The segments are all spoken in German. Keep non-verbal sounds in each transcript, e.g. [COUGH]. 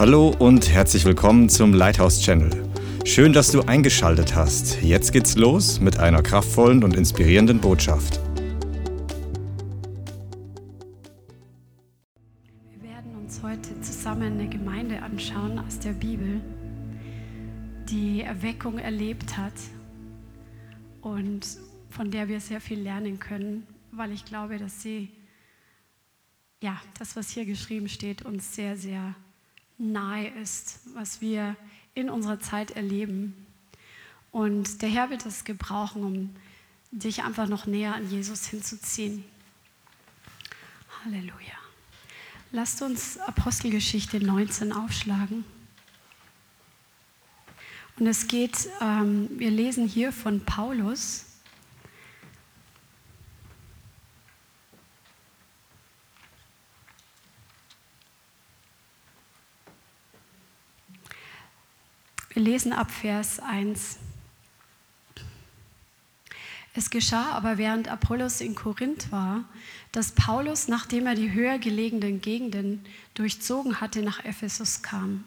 Hallo und herzlich willkommen zum Lighthouse Channel. Schön, dass du eingeschaltet hast. Jetzt geht's los mit einer kraftvollen und inspirierenden Botschaft. Wir werden uns heute zusammen eine Gemeinde anschauen aus der Bibel, die Erweckung erlebt hat und von der wir sehr viel lernen können, weil ich glaube, dass sie, ja, das, was hier geschrieben steht, uns sehr, sehr nahe ist, was wir in unserer Zeit erleben. Und der Herr wird es gebrauchen, um dich einfach noch näher an Jesus hinzuziehen. Halleluja. Lasst uns Apostelgeschichte 19 aufschlagen. Und es geht, ähm, wir lesen hier von Paulus. Wir lesen ab Vers 1. Es geschah aber, während Apollos in Korinth war, dass Paulus, nachdem er die höher gelegenen Gegenden durchzogen hatte, nach Ephesus kam.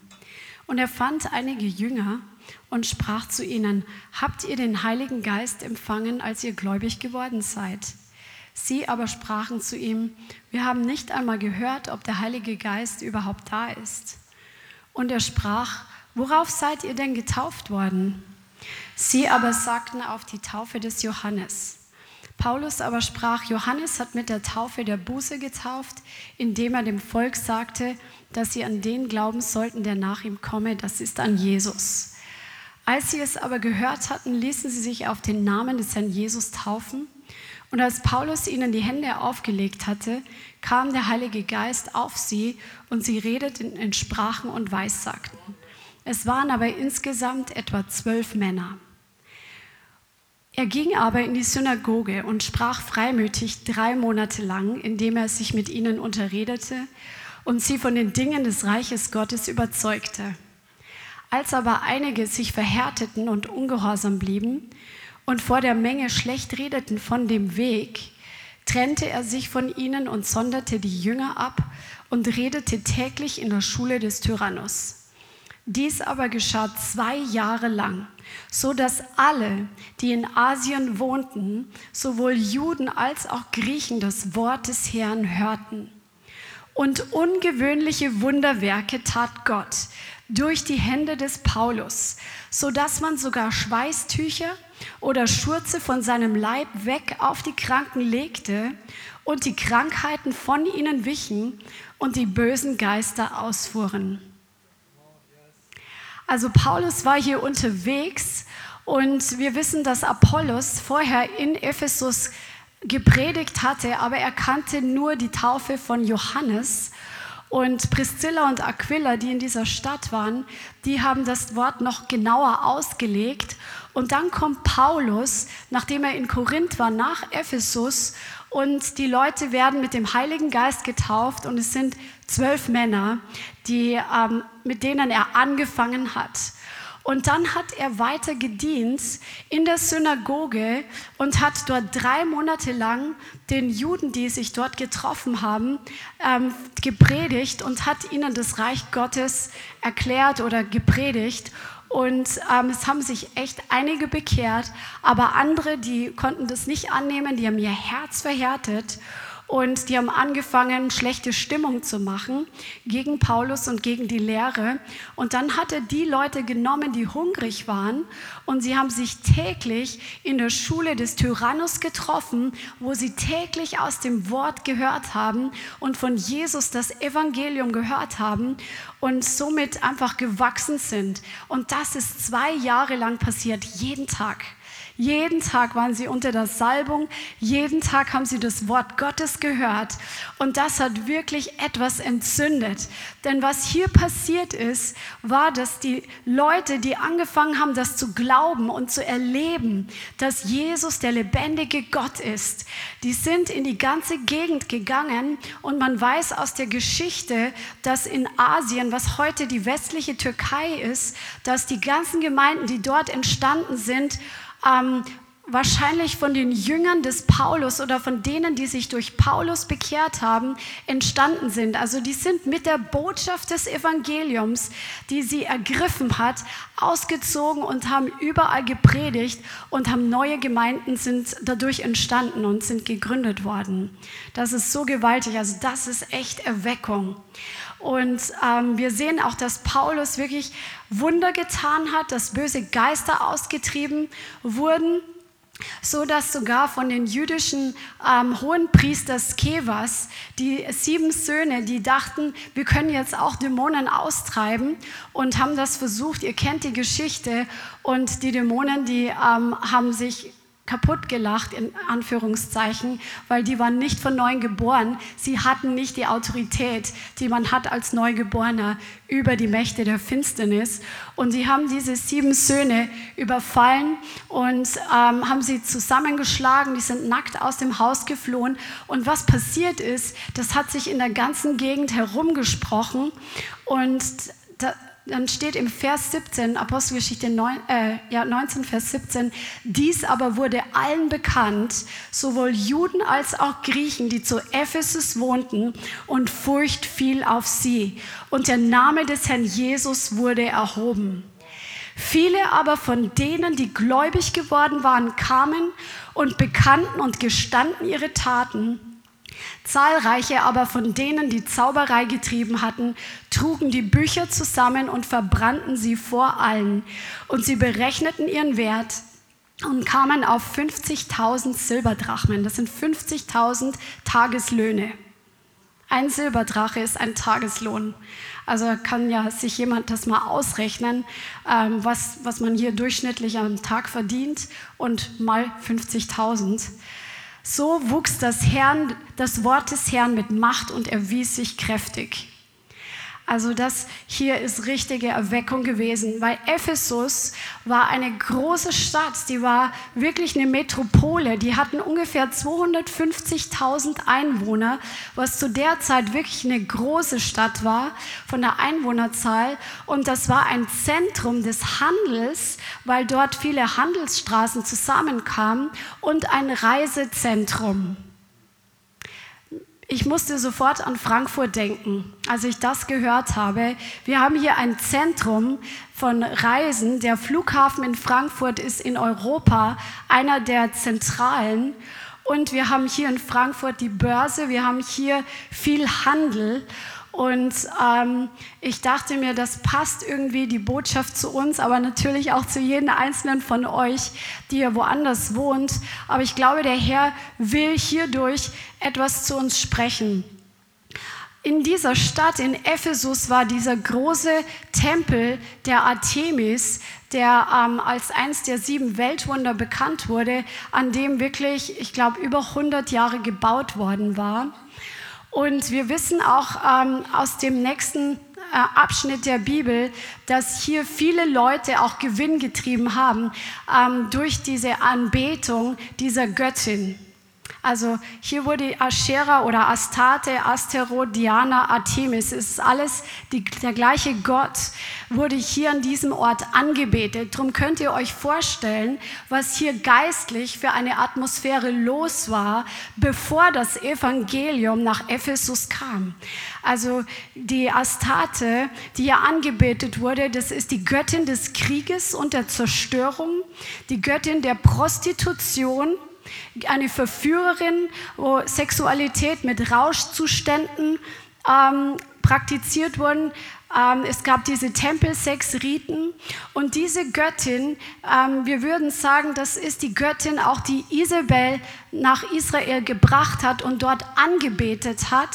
Und er fand einige Jünger und sprach zu ihnen, habt ihr den Heiligen Geist empfangen, als ihr gläubig geworden seid? Sie aber sprachen zu ihm, wir haben nicht einmal gehört, ob der Heilige Geist überhaupt da ist. Und er sprach, worauf seid ihr denn getauft worden? Sie aber sagten auf die Taufe des Johannes. Paulus aber sprach, Johannes hat mit der Taufe der Buße getauft, indem er dem Volk sagte, dass sie an den glauben sollten, der nach ihm komme, das ist an Jesus. Als sie es aber gehört hatten, ließen sie sich auf den Namen des Herrn Jesus taufen. Und als Paulus ihnen die Hände aufgelegt hatte, kam der Heilige Geist auf sie und sie redeten in Sprachen und Weissagten. Es waren aber insgesamt etwa zwölf Männer. Er ging aber in die Synagoge und sprach freimütig drei Monate lang, indem er sich mit ihnen unterredete und sie von den Dingen des Reiches Gottes überzeugte. Als aber einige sich verhärteten und ungehorsam blieben und vor der Menge schlecht redeten von dem Weg, trennte er sich von ihnen und sonderte die Jünger ab und redete täglich in der Schule des Tyrannus. Dies aber geschah zwei Jahre lang, so dass alle, die in Asien wohnten, sowohl Juden als auch Griechen das Wort des Herrn hörten. Und ungewöhnliche Wunderwerke tat Gott durch die Hände des Paulus, so dass man sogar Schweißtücher oder Schurze von seinem Leib weg auf die Kranken legte und die Krankheiten von ihnen wichen und die bösen Geister ausfuhren. Also Paulus war hier unterwegs und wir wissen, dass Apollos vorher in Ephesus gepredigt hatte, aber er kannte nur die Taufe von Johannes. Und Priscilla und Aquila, die in dieser Stadt waren, die haben das Wort noch genauer ausgelegt. Und dann kommt Paulus, nachdem er in Korinth war, nach Ephesus und die Leute werden mit dem Heiligen Geist getauft und es sind zwölf Männer, die, ähm, mit denen er angefangen hat. Und dann hat er weiter gedient in der Synagoge und hat dort drei Monate lang den Juden, die sich dort getroffen haben, ähm, gepredigt und hat ihnen das Reich Gottes erklärt oder gepredigt. Und ähm, es haben sich echt einige bekehrt, aber andere, die konnten das nicht annehmen, die haben ihr Herz verhärtet und die haben angefangen, schlechte Stimmung zu machen gegen Paulus und gegen die Lehre. Und dann hat er die Leute genommen, die hungrig waren. Und sie haben sich täglich in der Schule des Tyrannus getroffen, wo sie täglich aus dem Wort gehört haben und von Jesus das Evangelium gehört haben und somit einfach gewachsen sind. Und das ist zwei Jahre lang passiert, jeden Tag. Jeden Tag waren sie unter der Salbung, jeden Tag haben sie das Wort Gottes gehört. Und das hat wirklich etwas entzündet. Denn was hier passiert ist, war, dass die Leute, die angefangen haben, das zu glauben und zu erleben, dass Jesus der lebendige Gott ist, die sind in die ganze Gegend gegangen. Und man weiß aus der Geschichte, dass in Asien, was heute die westliche Türkei ist, dass die ganzen Gemeinden, die dort entstanden sind, ähm, wahrscheinlich von den Jüngern des Paulus oder von denen, die sich durch Paulus bekehrt haben, entstanden sind. Also die sind mit der Botschaft des Evangeliums, die sie ergriffen hat, ausgezogen und haben überall gepredigt und haben neue Gemeinden sind dadurch entstanden und sind gegründet worden. Das ist so gewaltig. Also das ist echt Erweckung. Und ähm, wir sehen auch, dass Paulus wirklich Wunder getan hat, dass böse Geister ausgetrieben wurden so dass sogar von den jüdischen ähm, Hohenpriester Skevas die sieben Söhne, die dachten, wir können jetzt auch Dämonen austreiben und haben das versucht. Ihr kennt die Geschichte und die Dämonen, die ähm, haben sich kaputt gelacht, in Anführungszeichen, weil die waren nicht von neuem geboren. Sie hatten nicht die Autorität, die man hat als Neugeborener über die Mächte der Finsternis. Und sie haben diese sieben Söhne überfallen und ähm, haben sie zusammengeschlagen. Die sind nackt aus dem Haus geflohen. Und was passiert ist, das hat sich in der ganzen Gegend herumgesprochen. Und da, dann steht im Vers 17, Apostelgeschichte 9, äh, ja, 19, Vers 17, dies aber wurde allen bekannt, sowohl Juden als auch Griechen, die zu Ephesus wohnten, und Furcht fiel auf sie. Und der Name des Herrn Jesus wurde erhoben. Viele aber von denen, die gläubig geworden waren, kamen und bekannten und gestanden ihre Taten. Zahlreiche aber von denen, die Zauberei getrieben hatten, trugen die Bücher zusammen und verbrannten sie vor allen. Und sie berechneten ihren Wert und kamen auf 50.000 Silberdrachmen. Das sind 50.000 Tageslöhne. Ein Silberdrache ist ein Tageslohn. Also kann ja sich jemand das mal ausrechnen, ähm, was, was man hier durchschnittlich am Tag verdient und mal 50.000. So wuchs das, Herrn, das Wort des Herrn mit Macht und erwies sich kräftig. Also das hier ist richtige Erweckung gewesen, weil Ephesus war eine große Stadt, die war wirklich eine Metropole, die hatten ungefähr 250.000 Einwohner, was zu der Zeit wirklich eine große Stadt war von der Einwohnerzahl. Und das war ein Zentrum des Handels, weil dort viele Handelsstraßen zusammenkamen und ein Reisezentrum. Ich musste sofort an Frankfurt denken, als ich das gehört habe. Wir haben hier ein Zentrum von Reisen. Der Flughafen in Frankfurt ist in Europa einer der zentralen. Und wir haben hier in Frankfurt die Börse, wir haben hier viel Handel. Und ähm, ich dachte mir, das passt irgendwie die Botschaft zu uns, aber natürlich auch zu jedem einzelnen von euch, die ihr woanders wohnt. Aber ich glaube, der Herr will hierdurch etwas zu uns sprechen. In dieser Stadt, in Ephesus, war dieser große Tempel der Artemis, der ähm, als eins der sieben Weltwunder bekannt wurde, an dem wirklich, ich glaube, über 100 Jahre gebaut worden war. Und wir wissen auch ähm, aus dem nächsten äh, Abschnitt der Bibel, dass hier viele Leute auch Gewinn getrieben haben ähm, durch diese Anbetung dieser Göttin. Also hier wurde Aschera oder Astarte, Asteroth, Diana, Artemis, es ist alles die, der gleiche Gott, wurde hier an diesem Ort angebetet. Darum könnt ihr euch vorstellen, was hier geistlich für eine Atmosphäre los war, bevor das Evangelium nach Ephesus kam. Also die Astarte, die hier angebetet wurde, das ist die Göttin des Krieges und der Zerstörung, die Göttin der Prostitution, eine Verführerin, wo Sexualität mit Rauschzuständen ähm, praktiziert wurden. Ähm, es gab diese Tempelsexriten und diese Göttin, ähm, wir würden sagen, das ist die Göttin auch, die Isabel nach Israel gebracht hat und dort angebetet hat.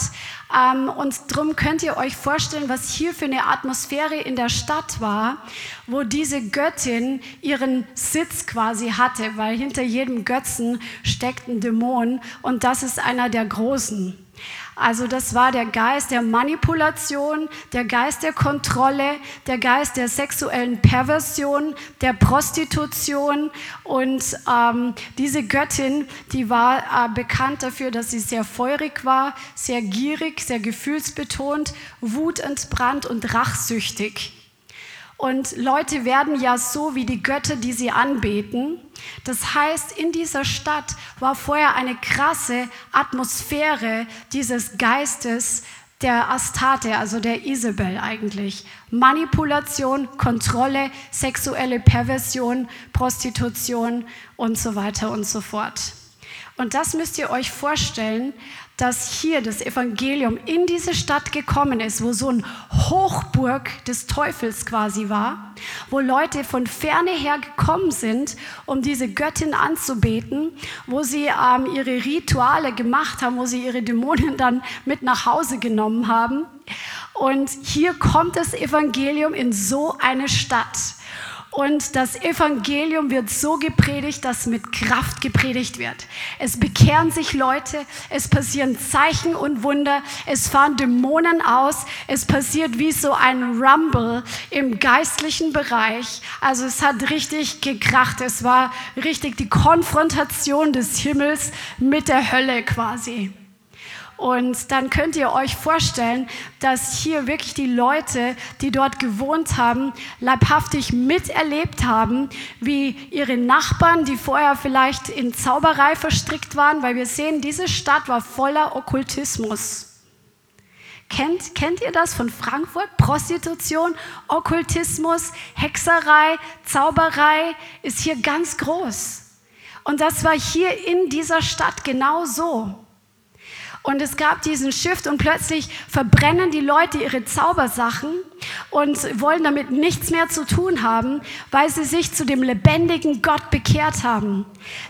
Ähm, und darum könnt ihr euch vorstellen, was hier für eine Atmosphäre in der Stadt war, wo diese Göttin ihren Sitz quasi hatte, weil hinter jedem Götzen steckt ein Dämon und das ist einer der großen. Also das war der Geist der Manipulation, der Geist der Kontrolle, der Geist der sexuellen Perversion, der Prostitution. Und ähm, diese Göttin, die war äh, bekannt dafür, dass sie sehr feurig war, sehr gierig, sehr gefühlsbetont, wutentbrannt und rachsüchtig. Und Leute werden ja so wie die Götter, die sie anbeten. Das heißt, in dieser Stadt war vorher eine krasse Atmosphäre dieses Geistes der Astarte, also der Isabel eigentlich. Manipulation, Kontrolle, sexuelle Perversion, Prostitution und so weiter und so fort. Und das müsst ihr euch vorstellen, dass hier das Evangelium in diese Stadt gekommen ist, wo so ein Hochburg des Teufels quasi war, wo Leute von ferne her gekommen sind, um diese Göttin anzubeten, wo sie ähm, ihre Rituale gemacht haben, wo sie ihre Dämonen dann mit nach Hause genommen haben. Und hier kommt das Evangelium in so eine Stadt. Und das Evangelium wird so gepredigt, dass mit Kraft gepredigt wird. Es bekehren sich Leute, es passieren Zeichen und Wunder, es fahren Dämonen aus, es passiert wie so ein Rumble im geistlichen Bereich. Also es hat richtig gekracht, es war richtig die Konfrontation des Himmels mit der Hölle quasi. Und dann könnt ihr euch vorstellen, dass hier wirklich die Leute, die dort gewohnt haben, leibhaftig miterlebt haben, wie ihre Nachbarn, die vorher vielleicht in Zauberei verstrickt waren, weil wir sehen, diese Stadt war voller Okkultismus. Kennt, kennt ihr das von Frankfurt? Prostitution, Okkultismus, Hexerei, Zauberei ist hier ganz groß. Und das war hier in dieser Stadt genau so. Und es gab diesen Shift und plötzlich verbrennen die Leute ihre Zaubersachen und wollen damit nichts mehr zu tun haben, weil sie sich zu dem lebendigen Gott bekehrt haben,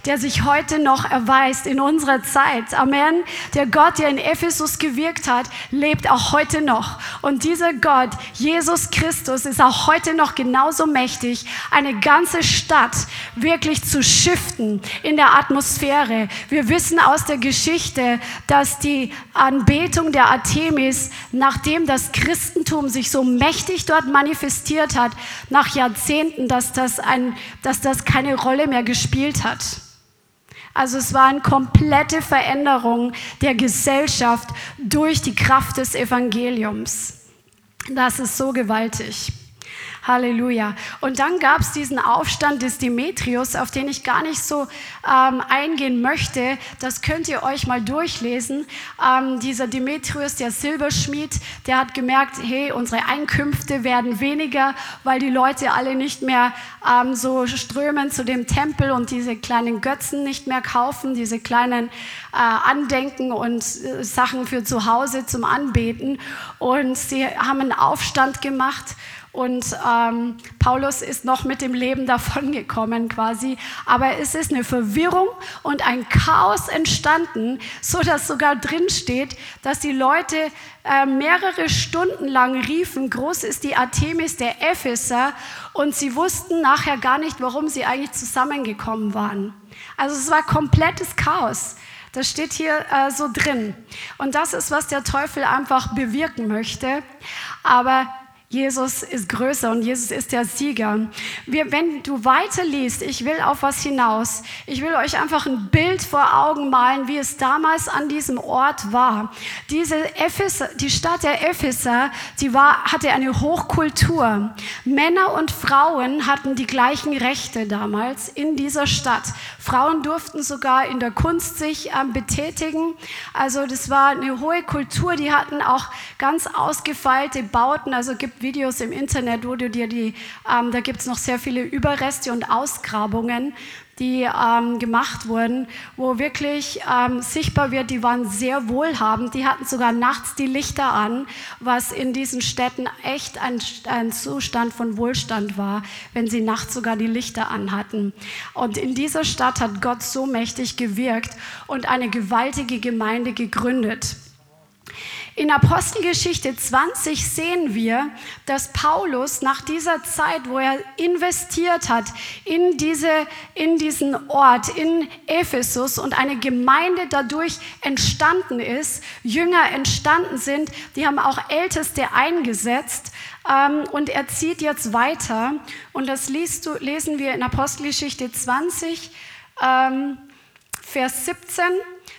der sich heute noch erweist in unserer Zeit. Amen. Der Gott, der in Ephesus gewirkt hat, lebt auch heute noch. Und dieser Gott, Jesus Christus, ist auch heute noch genauso mächtig, eine ganze Stadt wirklich zu shiften in der Atmosphäre. Wir wissen aus der Geschichte, dass die Anbetung der Artemis, nachdem das Christentum sich so mächtig dort manifestiert hat, nach Jahrzehnten, dass das, ein, dass das keine Rolle mehr gespielt hat. Also es war eine komplette Veränderung der Gesellschaft durch die Kraft des Evangeliums. Das ist so gewaltig. Halleluja. Und dann gab es diesen Aufstand des Demetrius, auf den ich gar nicht so ähm, eingehen möchte. Das könnt ihr euch mal durchlesen. Ähm, dieser Demetrius, der Silberschmied, der hat gemerkt, hey, unsere Einkünfte werden weniger, weil die Leute alle nicht mehr ähm, so strömen zu dem Tempel und diese kleinen Götzen nicht mehr kaufen, diese kleinen äh, Andenken und äh, Sachen für zu Hause zum Anbeten. Und sie haben einen Aufstand gemacht und ähm, Paulus ist noch mit dem Leben davongekommen quasi. Aber es ist eine Verwirrung und ein Chaos entstanden, so dass sogar drin steht, dass die Leute äh, mehrere Stunden lang riefen, groß ist die Artemis der Epheser. Und sie wussten nachher gar nicht, warum sie eigentlich zusammengekommen waren. Also es war komplettes Chaos. Das steht hier äh, so drin. Und das ist, was der Teufel einfach bewirken möchte. Aber Jesus ist größer und Jesus ist der Sieger. Wir, wenn du weiterliest, ich will auf was hinaus. Ich will euch einfach ein Bild vor Augen malen, wie es damals an diesem Ort war. Diese Epheser, die Stadt der Epheser, die war, hatte eine Hochkultur. Männer und Frauen hatten die gleichen Rechte damals in dieser Stadt. Frauen durften sogar in der Kunst sich ähm, betätigen. Also das war eine hohe Kultur. Die hatten auch ganz ausgefeilte Bauten. Also Videos im Internet, wo du dir die, ähm, da gibt es noch sehr viele Überreste und Ausgrabungen, die ähm, gemacht wurden, wo wirklich ähm, sichtbar wird, die waren sehr wohlhabend, die hatten sogar nachts die Lichter an, was in diesen Städten echt ein, ein Zustand von Wohlstand war, wenn sie nachts sogar die Lichter anhatten. Und in dieser Stadt hat Gott so mächtig gewirkt und eine gewaltige Gemeinde gegründet. In Apostelgeschichte 20 sehen wir, dass Paulus nach dieser Zeit, wo er investiert hat in, diese, in diesen Ort, in Ephesus und eine Gemeinde dadurch entstanden ist, Jünger entstanden sind, die haben auch Älteste eingesetzt. Ähm, und er zieht jetzt weiter und das du, lesen wir in Apostelgeschichte 20, ähm, Vers 17.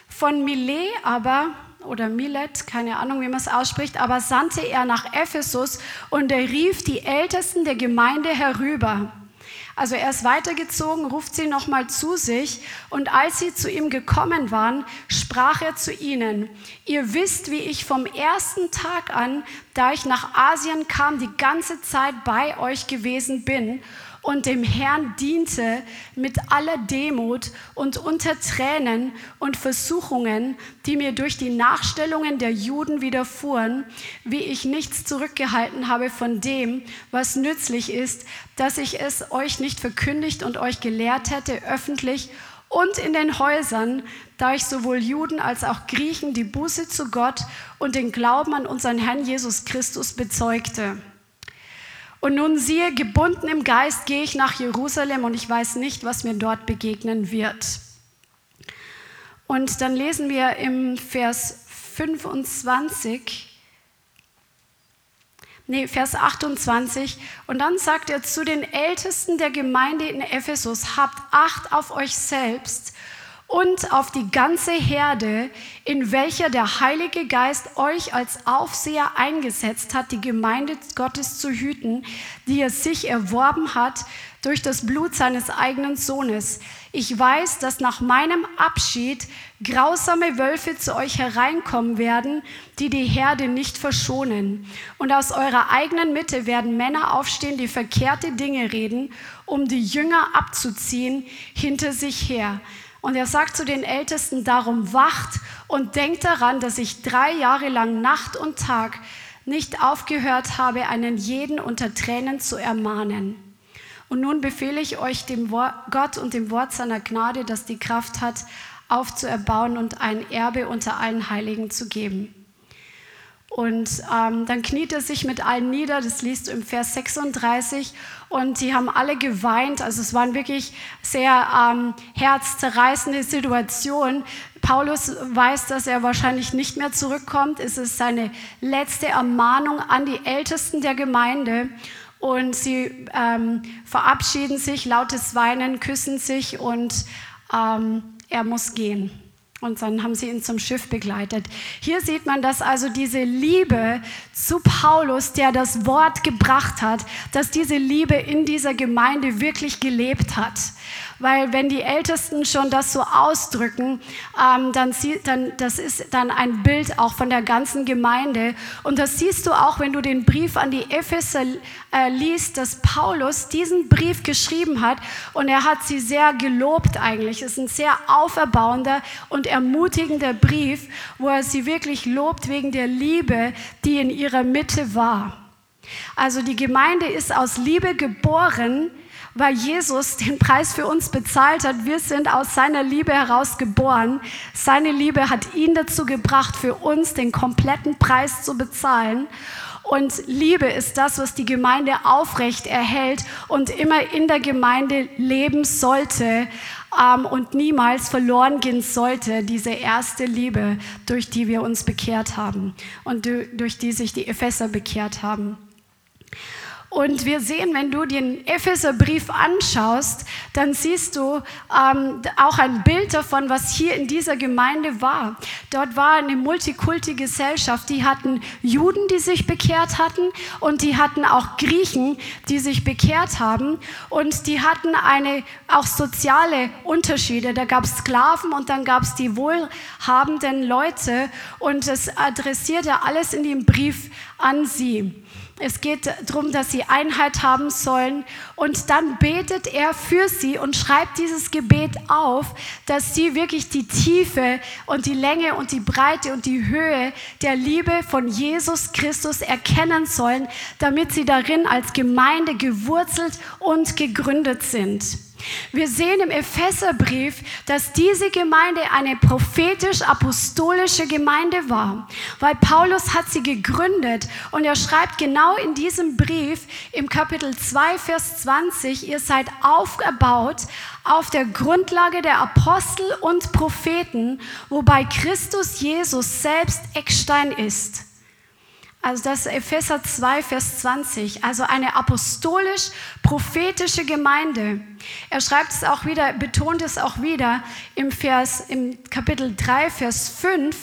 Von Milet aber oder Milet, keine Ahnung, wie man es ausspricht, aber sandte er nach Ephesus und er rief die Ältesten der Gemeinde herüber. Also er ist weitergezogen, ruft sie nochmal zu sich und als sie zu ihm gekommen waren, sprach er zu ihnen, ihr wisst, wie ich vom ersten Tag an, da ich nach Asien kam, die ganze Zeit bei euch gewesen bin und dem Herrn diente mit aller Demut und unter Tränen und Versuchungen, die mir durch die Nachstellungen der Juden widerfuhren, wie ich nichts zurückgehalten habe von dem, was nützlich ist, dass ich es euch nicht verkündigt und euch gelehrt hätte öffentlich und in den Häusern, da ich sowohl Juden als auch Griechen die Buße zu Gott und den Glauben an unseren Herrn Jesus Christus bezeugte. Und nun siehe, gebunden im Geist gehe ich nach Jerusalem und ich weiß nicht, was mir dort begegnen wird. Und dann lesen wir im Vers 25, nee, Vers 28, und dann sagt er zu den Ältesten der Gemeinde in Ephesus, habt Acht auf euch selbst und auf die ganze Herde, in welcher der Heilige Geist euch als Aufseher eingesetzt hat, die Gemeinde Gottes zu hüten, die er sich erworben hat durch das Blut seines eigenen Sohnes. Ich weiß, dass nach meinem Abschied grausame Wölfe zu euch hereinkommen werden, die die Herde nicht verschonen. Und aus eurer eigenen Mitte werden Männer aufstehen, die verkehrte Dinge reden, um die Jünger abzuziehen hinter sich her. Und er sagt zu den Ältesten, darum wacht und denkt daran, dass ich drei Jahre lang Nacht und Tag nicht aufgehört habe, einen jeden unter Tränen zu ermahnen. Und nun befehle ich euch dem Gott und dem Wort seiner Gnade, das die Kraft hat, aufzuerbauen und ein Erbe unter allen Heiligen zu geben. Und ähm, dann kniet er sich mit allen nieder, das liest du im Vers 36. Und die haben alle geweint. Also es waren wirklich sehr ähm, herzzerreißende Situationen. Paulus weiß, dass er wahrscheinlich nicht mehr zurückkommt. Es ist seine letzte Ermahnung an die Ältesten der Gemeinde. Und sie ähm, verabschieden sich, lautes Weinen, küssen sich und ähm, er muss gehen. Und dann haben sie ihn zum Schiff begleitet. Hier sieht man, dass also diese Liebe zu Paulus, der das Wort gebracht hat, dass diese Liebe in dieser Gemeinde wirklich gelebt hat weil wenn die Ältesten schon das so ausdrücken, ähm, dann, sie, dann das ist dann ein Bild auch von der ganzen Gemeinde. Und das siehst du auch, wenn du den Brief an die Epheser äh, liest, dass Paulus diesen Brief geschrieben hat und er hat sie sehr gelobt eigentlich. Es ist ein sehr auferbauender und ermutigender Brief, wo er sie wirklich lobt wegen der Liebe, die in ihrer Mitte war. Also die Gemeinde ist aus Liebe geboren, weil Jesus den Preis für uns bezahlt hat. Wir sind aus seiner Liebe heraus geboren. Seine Liebe hat ihn dazu gebracht, für uns den kompletten Preis zu bezahlen. Und Liebe ist das, was die Gemeinde aufrecht erhält und immer in der Gemeinde leben sollte ähm, und niemals verloren gehen sollte, diese erste Liebe, durch die wir uns bekehrt haben und durch die sich die Epheser bekehrt haben. Und wir sehen, wenn du den Epheserbrief anschaust, dann siehst du ähm, auch ein Bild davon, was hier in dieser Gemeinde war. Dort war eine Multikulti-Gesellschaft. Die hatten Juden, die sich bekehrt hatten, und die hatten auch Griechen, die sich bekehrt haben. Und die hatten eine auch soziale Unterschiede. Da gab es Sklaven und dann gab es die wohlhabenden Leute. Und es adressierte alles in dem Brief an sie. Es geht darum, dass sie Einheit haben sollen. Und dann betet er für sie und schreibt dieses Gebet auf, dass sie wirklich die Tiefe und die Länge und die Breite und die Höhe der Liebe von Jesus Christus erkennen sollen, damit sie darin als Gemeinde gewurzelt und gegründet sind. Wir sehen im Epheserbrief, dass diese Gemeinde eine prophetisch-apostolische Gemeinde war, weil Paulus hat sie gegründet und er schreibt genau in diesem Brief im Kapitel 2, Vers 20, ihr seid aufgebaut auf der Grundlage der Apostel und Propheten, wobei Christus Jesus selbst Eckstein ist. Also das Epheser 2, Vers 20, also eine apostolisch-prophetische Gemeinde. Er schreibt es auch wieder, betont es auch wieder im Vers, im Kapitel 3, Vers 5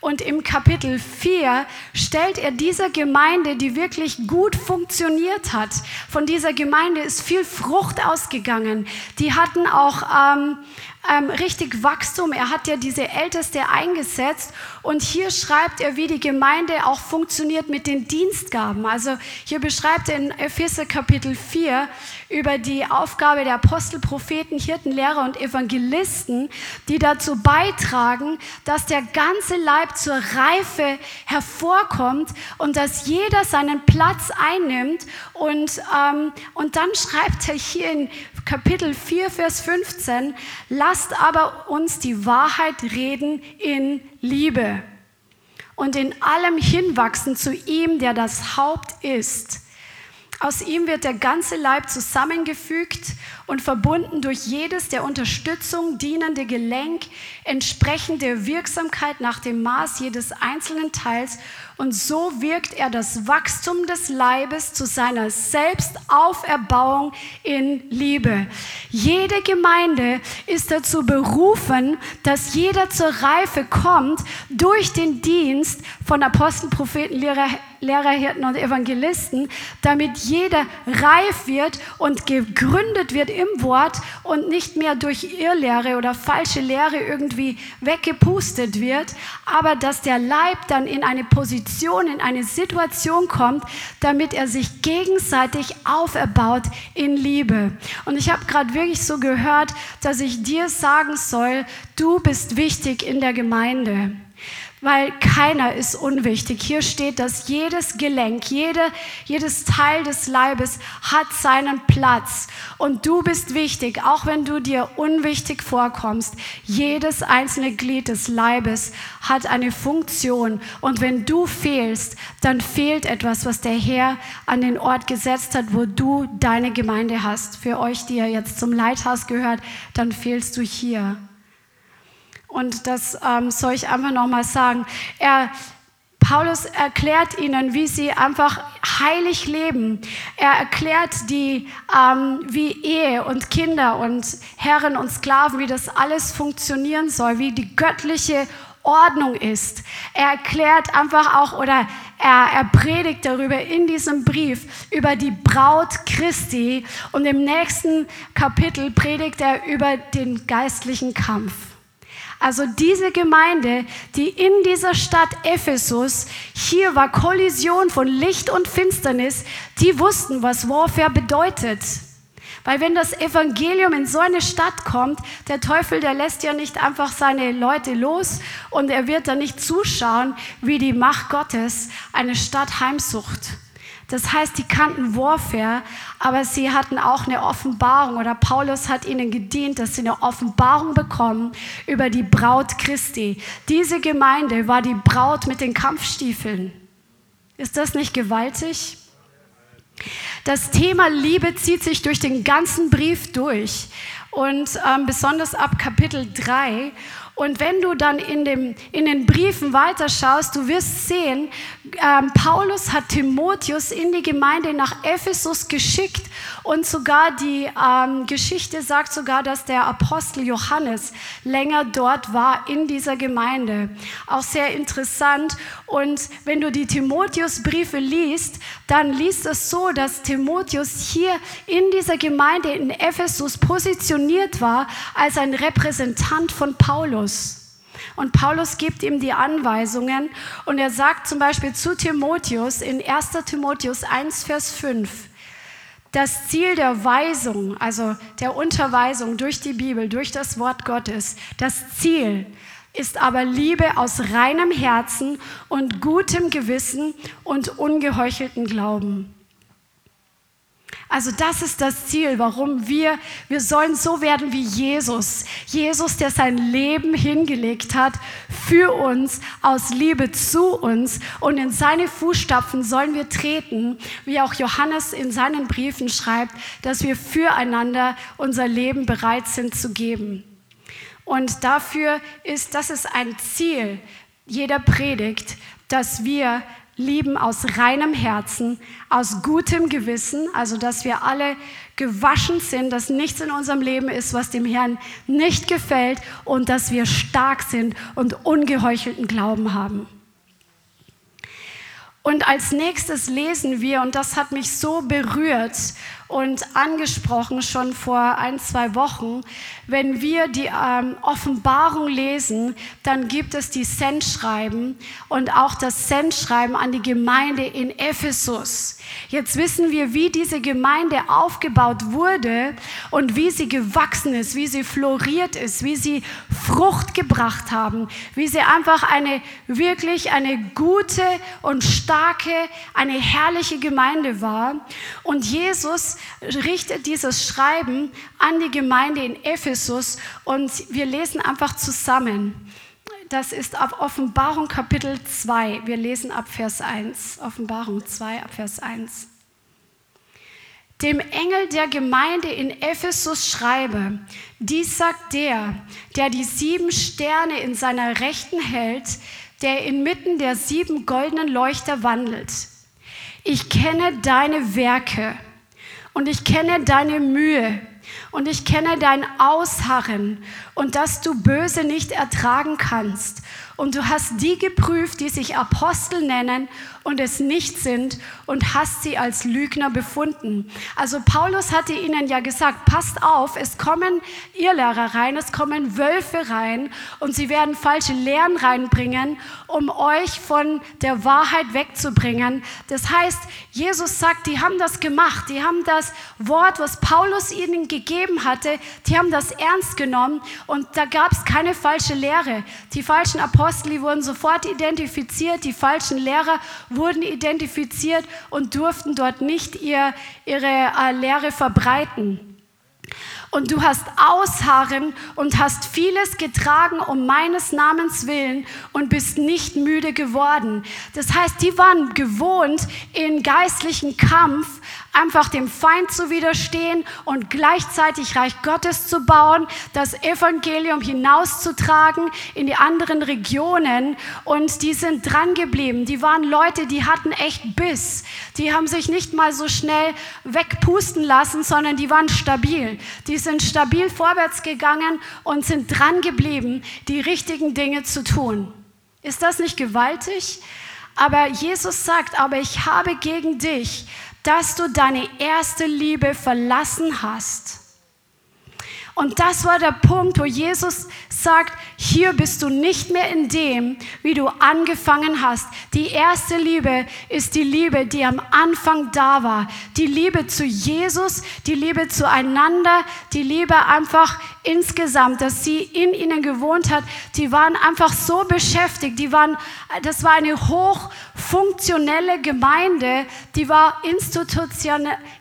und im Kapitel 4 stellt er dieser Gemeinde, die wirklich gut funktioniert hat, von dieser Gemeinde ist viel Frucht ausgegangen. Die hatten auch ähm, ähm, richtig Wachstum. Er hat ja diese Älteste eingesetzt und hier schreibt er, wie die Gemeinde auch funktioniert mit den Dienstgaben. Also hier beschreibt er in Epheser Kapitel 4 über die Aufgabe der Apostel, Propheten, Hirten, Lehrer und Evangelisten, die dazu beitragen, dass der ganze Leib zur Reife hervorkommt und dass jeder seinen Platz einnimmt. Und, ähm, und dann schreibt er hier in Kapitel 4, Vers 15, lasst aber uns die Wahrheit reden in Liebe und in allem hinwachsen zu ihm, der das Haupt ist. Aus ihm wird der ganze Leib zusammengefügt und verbunden durch jedes der Unterstützung dienende Gelenk, entsprechende Wirksamkeit nach dem Maß jedes einzelnen Teils. Und so wirkt er das Wachstum des Leibes zu seiner Selbstauferbauung in Liebe. Jede Gemeinde ist dazu berufen, dass jeder zur Reife kommt durch den Dienst von Aposteln, Propheten, Lehrer, Lehrer, Hirten und Evangelisten, damit jeder reif wird und gegründet wird im Wort und nicht mehr durch Irrlehre oder falsche Lehre irgendwie weggepustet wird, aber dass der Leib dann in eine Position, in eine Situation kommt, damit er sich gegenseitig auferbaut in Liebe. Und ich habe gerade wirklich so gehört, dass ich dir sagen soll, du bist wichtig in der Gemeinde weil keiner ist unwichtig. Hier steht, dass jedes Gelenk, jede, jedes Teil des Leibes hat seinen Platz. Und du bist wichtig, auch wenn du dir unwichtig vorkommst. Jedes einzelne Glied des Leibes hat eine Funktion. Und wenn du fehlst, dann fehlt etwas, was der Herr an den Ort gesetzt hat, wo du deine Gemeinde hast. Für euch, die ihr jetzt zum Leithaus gehört, dann fehlst du hier. Und das ähm, soll ich einfach nochmal sagen. Er, Paulus erklärt ihnen, wie sie einfach heilig leben. Er erklärt die, ähm, wie Ehe und Kinder und Herren und Sklaven, wie das alles funktionieren soll, wie die göttliche Ordnung ist. Er erklärt einfach auch oder er, er predigt darüber in diesem Brief über die Braut Christi und im nächsten Kapitel predigt er über den geistlichen Kampf. Also diese Gemeinde, die in dieser Stadt Ephesus, hier war Kollision von Licht und Finsternis, die wussten, was Warfare bedeutet. Weil wenn das Evangelium in so eine Stadt kommt, der Teufel, der lässt ja nicht einfach seine Leute los und er wird dann nicht zuschauen, wie die Macht Gottes eine Stadt heimsucht. Das heißt, die kannten Warfare, aber sie hatten auch eine Offenbarung oder Paulus hat ihnen gedient, dass sie eine Offenbarung bekommen über die Braut Christi. Diese Gemeinde war die Braut mit den Kampfstiefeln. Ist das nicht gewaltig? Das Thema Liebe zieht sich durch den ganzen Brief durch und ähm, besonders ab Kapitel 3. Und wenn du dann in, dem, in den Briefen weiterschaust, du wirst sehen, ähm, Paulus hat Timotheus in die Gemeinde nach Ephesus geschickt und sogar die ähm, Geschichte sagt sogar, dass der Apostel Johannes länger dort war in dieser Gemeinde. Auch sehr interessant. Und wenn du die Timotheus-Briefe liest, dann liest es so, dass Timotheus hier in dieser Gemeinde in Ephesus positioniert war als ein Repräsentant von Paulus. Und Paulus gibt ihm die Anweisungen und er sagt zum Beispiel zu Timotheus in 1 Timotheus 1, Vers 5, das Ziel der Weisung, also der Unterweisung durch die Bibel, durch das Wort Gottes, das Ziel ist aber Liebe aus reinem Herzen und gutem Gewissen und ungeheuchelten Glauben. Also das ist das Ziel, warum wir, wir sollen so werden wie Jesus. Jesus, der sein Leben hingelegt hat für uns, aus Liebe zu uns. Und in seine Fußstapfen sollen wir treten, wie auch Johannes in seinen Briefen schreibt, dass wir füreinander unser Leben bereit sind zu geben. Und dafür ist, das ist ein Ziel jeder Predigt, dass wir lieben aus reinem Herzen, aus gutem Gewissen, also dass wir alle gewaschen sind, dass nichts in unserem Leben ist, was dem Herrn nicht gefällt und dass wir stark sind und ungeheuchelten Glauben haben. Und als nächstes lesen wir, und das hat mich so berührt und angesprochen schon vor ein, zwei Wochen, wenn wir die ähm, Offenbarung lesen, dann gibt es die Sendschreiben und auch das Sendschreiben an die Gemeinde in Ephesus. Jetzt wissen wir, wie diese Gemeinde aufgebaut wurde und wie sie gewachsen ist, wie sie floriert ist, wie sie Frucht gebracht haben, wie sie einfach eine wirklich eine gute und starke, eine herrliche Gemeinde war. Und Jesus richtet dieses Schreiben an die Gemeinde in Ephesus und wir lesen einfach zusammen. Das ist ab Offenbarung Kapitel 2. Wir lesen ab Vers 1. Offenbarung 2 ab Vers 1. Dem Engel der Gemeinde in Ephesus schreibe, dies sagt der, der die sieben Sterne in seiner Rechten hält, der inmitten der sieben goldenen Leuchter wandelt. Ich kenne deine Werke und ich kenne deine Mühe und ich kenne dein Ausharren und dass du Böse nicht ertragen kannst. Und du hast die geprüft, die sich Apostel nennen und es nicht sind und hast sie als Lügner befunden. Also Paulus hatte ihnen ja gesagt, passt auf, es kommen Irrlehrer rein, es kommen Wölfe rein und sie werden falsche Lehren reinbringen, um euch von der Wahrheit wegzubringen. Das heißt, Jesus sagt, die haben das gemacht, die haben das Wort, was Paulus ihnen gegeben hatte, die haben das ernst genommen und da gab es keine falsche Lehre. Die falschen Apostel, die wurden sofort identifiziert, die falschen Lehrer wurden identifiziert und durften dort nicht ihr, ihre äh, Lehre verbreiten. Und du hast Ausharren und hast vieles getragen um meines Namens willen und bist nicht müde geworden. Das heißt, die waren gewohnt, in geistlichen Kampf einfach dem Feind zu widerstehen und gleichzeitig Reich Gottes zu bauen, das Evangelium hinauszutragen in die anderen Regionen. Und die sind dran geblieben. Die waren Leute, die hatten echt Biss. Die haben sich nicht mal so schnell wegpusten lassen, sondern die waren stabil. Die sind stabil vorwärts gegangen und sind dran geblieben, die richtigen Dinge zu tun. Ist das nicht gewaltig? Aber Jesus sagt, aber ich habe gegen dich, dass du deine erste Liebe verlassen hast. Und das war der Punkt, wo Jesus sagt, hier bist du nicht mehr in dem, wie du angefangen hast. Die erste Liebe ist die Liebe, die am Anfang da war. Die Liebe zu Jesus, die Liebe zueinander, die Liebe einfach insgesamt, dass sie in ihnen gewohnt hat. Die waren einfach so beschäftigt. Die waren, das war eine hochfunktionelle Gemeinde, die war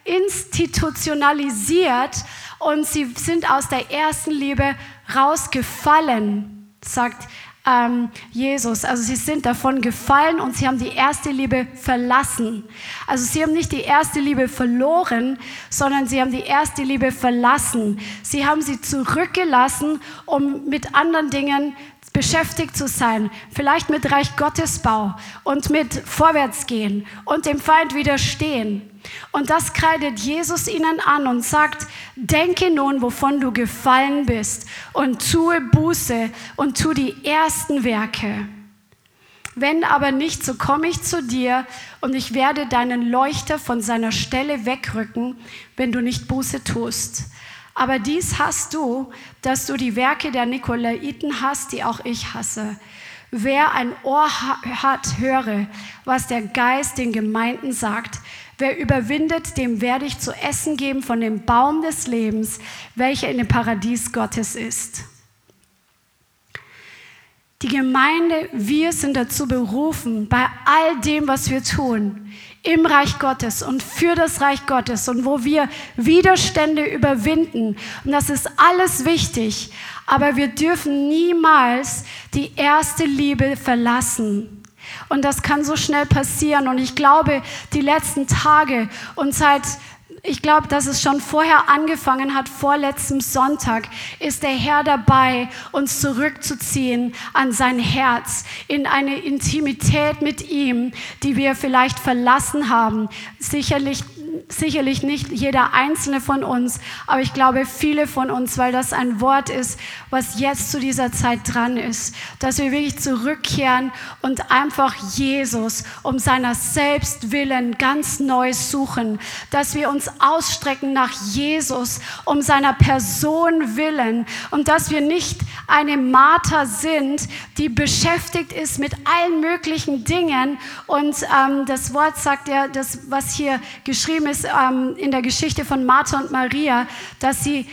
institutionalisiert und sie sind aus der ersten Liebe rausgefallen, sagt ähm, Jesus. Also sie sind davon gefallen und sie haben die erste Liebe verlassen. Also sie haben nicht die erste Liebe verloren, sondern sie haben die erste Liebe verlassen. Sie haben sie zurückgelassen, um mit anderen Dingen beschäftigt zu sein, vielleicht mit Reich Gottesbau und mit Vorwärtsgehen und dem Feind widerstehen. Und das kreidet Jesus ihnen an und sagt, denke nun, wovon du gefallen bist und tue Buße und tu die ersten Werke. Wenn aber nicht, so komme ich zu dir und ich werde deinen Leuchter von seiner Stelle wegrücken, wenn du nicht Buße tust. Aber dies hast du, dass du die Werke der Nikolaiten hast, die auch ich hasse. Wer ein Ohr hat, höre, was der Geist den Gemeinden sagt. Wer überwindet, dem werde ich zu essen geben von dem Baum des Lebens, welcher in dem Paradies Gottes ist. Die Gemeinde, wir sind dazu berufen, bei all dem, was wir tun, im Reich Gottes und für das Reich Gottes und wo wir Widerstände überwinden. Und das ist alles wichtig, aber wir dürfen niemals die erste Liebe verlassen. Und das kann so schnell passieren. Und ich glaube, die letzten Tage und seit ich glaube, dass es schon vorher angefangen hat, vor letztem Sonntag, ist der Herr dabei, uns zurückzuziehen an sein Herz, in eine Intimität mit ihm, die wir vielleicht verlassen haben. Sicherlich sicherlich nicht jeder einzelne von uns, aber ich glaube viele von uns, weil das ein Wort ist, was jetzt zu dieser Zeit dran ist, dass wir wirklich zurückkehren und einfach Jesus um seiner selbst willen ganz neu suchen, dass wir uns ausstrecken nach Jesus um seiner Person willen und dass wir nicht eine Martha sind, die beschäftigt ist mit allen möglichen Dingen und ähm, das Wort sagt ja, das was hier geschrieben ist ähm, in der Geschichte von Martha und Maria, dass sie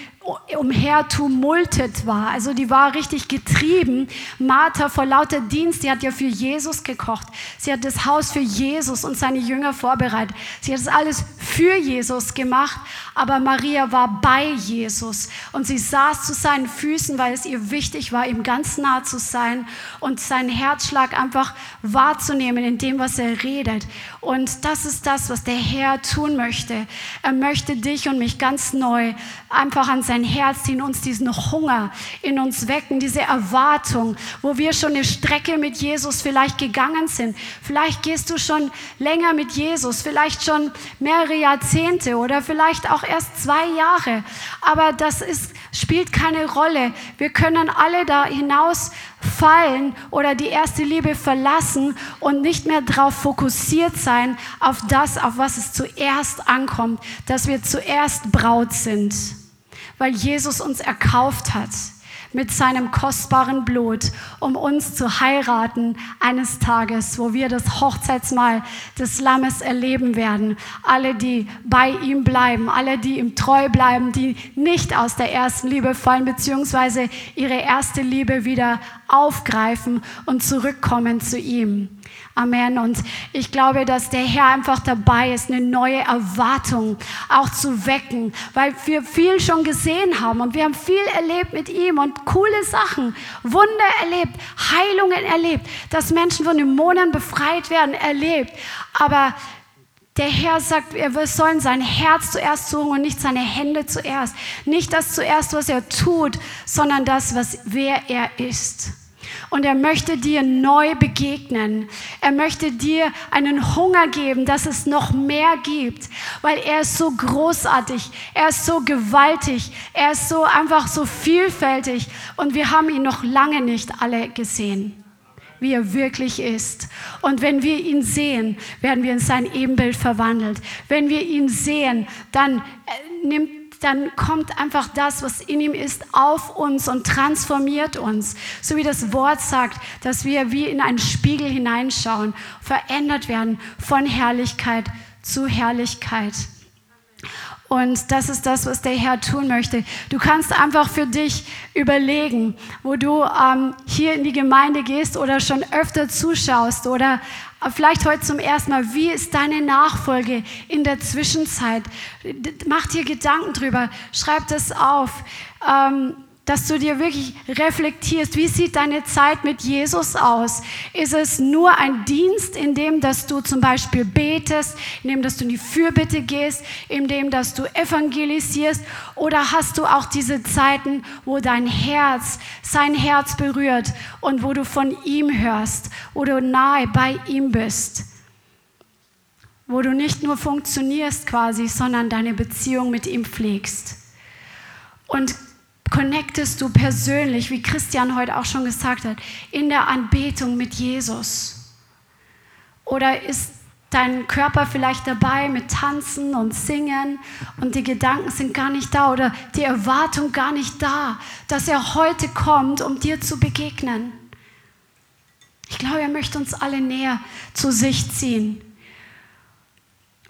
umher tumultet war. Also die war richtig getrieben. Martha vor lauter Dienst, die hat ja für Jesus gekocht. Sie hat das Haus für Jesus und seine Jünger vorbereitet. Sie hat das alles für Jesus gemacht, aber Maria war bei Jesus und sie saß zu seinen Füßen, weil es ihr wichtig war, ihm ganz nah zu sein und seinen Herzschlag einfach wahrzunehmen in dem, was er redet. Und das ist das, was der Herr tun möchte. Er möchte dich und mich ganz neu einfach an sein Herz ziehen, uns diesen Hunger in uns wecken, diese Erwartung, wo wir schon eine Strecke mit Jesus vielleicht gegangen sind. Vielleicht gehst du schon länger mit Jesus, vielleicht schon mehrere Jahrzehnte oder vielleicht auch erst zwei Jahre. Aber das ist, spielt keine Rolle. Wir können alle da hinaus fallen oder die erste Liebe verlassen und nicht mehr darauf fokussiert sein, auf das, auf was es zuerst ankommt, dass wir zuerst Braut sind weil Jesus uns erkauft hat mit seinem kostbaren Blut, um uns zu heiraten eines Tages, wo wir das Hochzeitsmahl des Lammes erleben werden. Alle, die bei ihm bleiben, alle, die ihm treu bleiben, die nicht aus der ersten Liebe fallen, beziehungsweise ihre erste Liebe wieder aufgreifen und zurückkommen zu ihm. Amen. Und ich glaube, dass der Herr einfach dabei ist, eine neue Erwartung auch zu wecken, weil wir viel schon gesehen haben und wir haben viel erlebt mit ihm und coole Sachen, Wunder erlebt, Heilungen erlebt, dass Menschen von Dämonen befreit werden, erlebt. Aber der Herr sagt, wir sollen sein Herz zuerst suchen und nicht seine Hände zuerst. Nicht das zuerst, was er tut, sondern das, was wer er ist. Und er möchte dir neu begegnen. Er möchte dir einen Hunger geben, dass es noch mehr gibt, weil er ist so großartig, er ist so gewaltig, er ist so einfach so vielfältig und wir haben ihn noch lange nicht alle gesehen wie er wirklich ist. Und wenn wir ihn sehen, werden wir in sein Ebenbild verwandelt. Wenn wir ihn sehen, dann äh, nimmt dann kommt einfach das, was in ihm ist, auf uns und transformiert uns. So wie das Wort sagt, dass wir wie in einen Spiegel hineinschauen, verändert werden von Herrlichkeit zu Herrlichkeit. Und das ist das, was der Herr tun möchte. Du kannst einfach für dich überlegen, wo du ähm, hier in die Gemeinde gehst oder schon öfter zuschaust oder vielleicht heute zum ersten Mal, wie ist deine Nachfolge in der Zwischenzeit? Mach dir Gedanken drüber, schreib das auf. Ähm, dass du dir wirklich reflektierst, wie sieht deine Zeit mit Jesus aus? Ist es nur ein Dienst, in dem, dass du zum Beispiel betest, in dem, dass du in die Fürbitte gehst, in dem, dass du evangelisierst? Oder hast du auch diese Zeiten, wo dein Herz sein Herz berührt und wo du von ihm hörst, wo du nahe bei ihm bist? Wo du nicht nur funktionierst quasi, sondern deine Beziehung mit ihm pflegst. Und connectest du persönlich, wie Christian heute auch schon gesagt hat, in der Anbetung mit Jesus? Oder ist dein Körper vielleicht dabei mit Tanzen und Singen und die Gedanken sind gar nicht da oder die Erwartung gar nicht da, dass er heute kommt, um dir zu begegnen? Ich glaube, er möchte uns alle näher zu sich ziehen.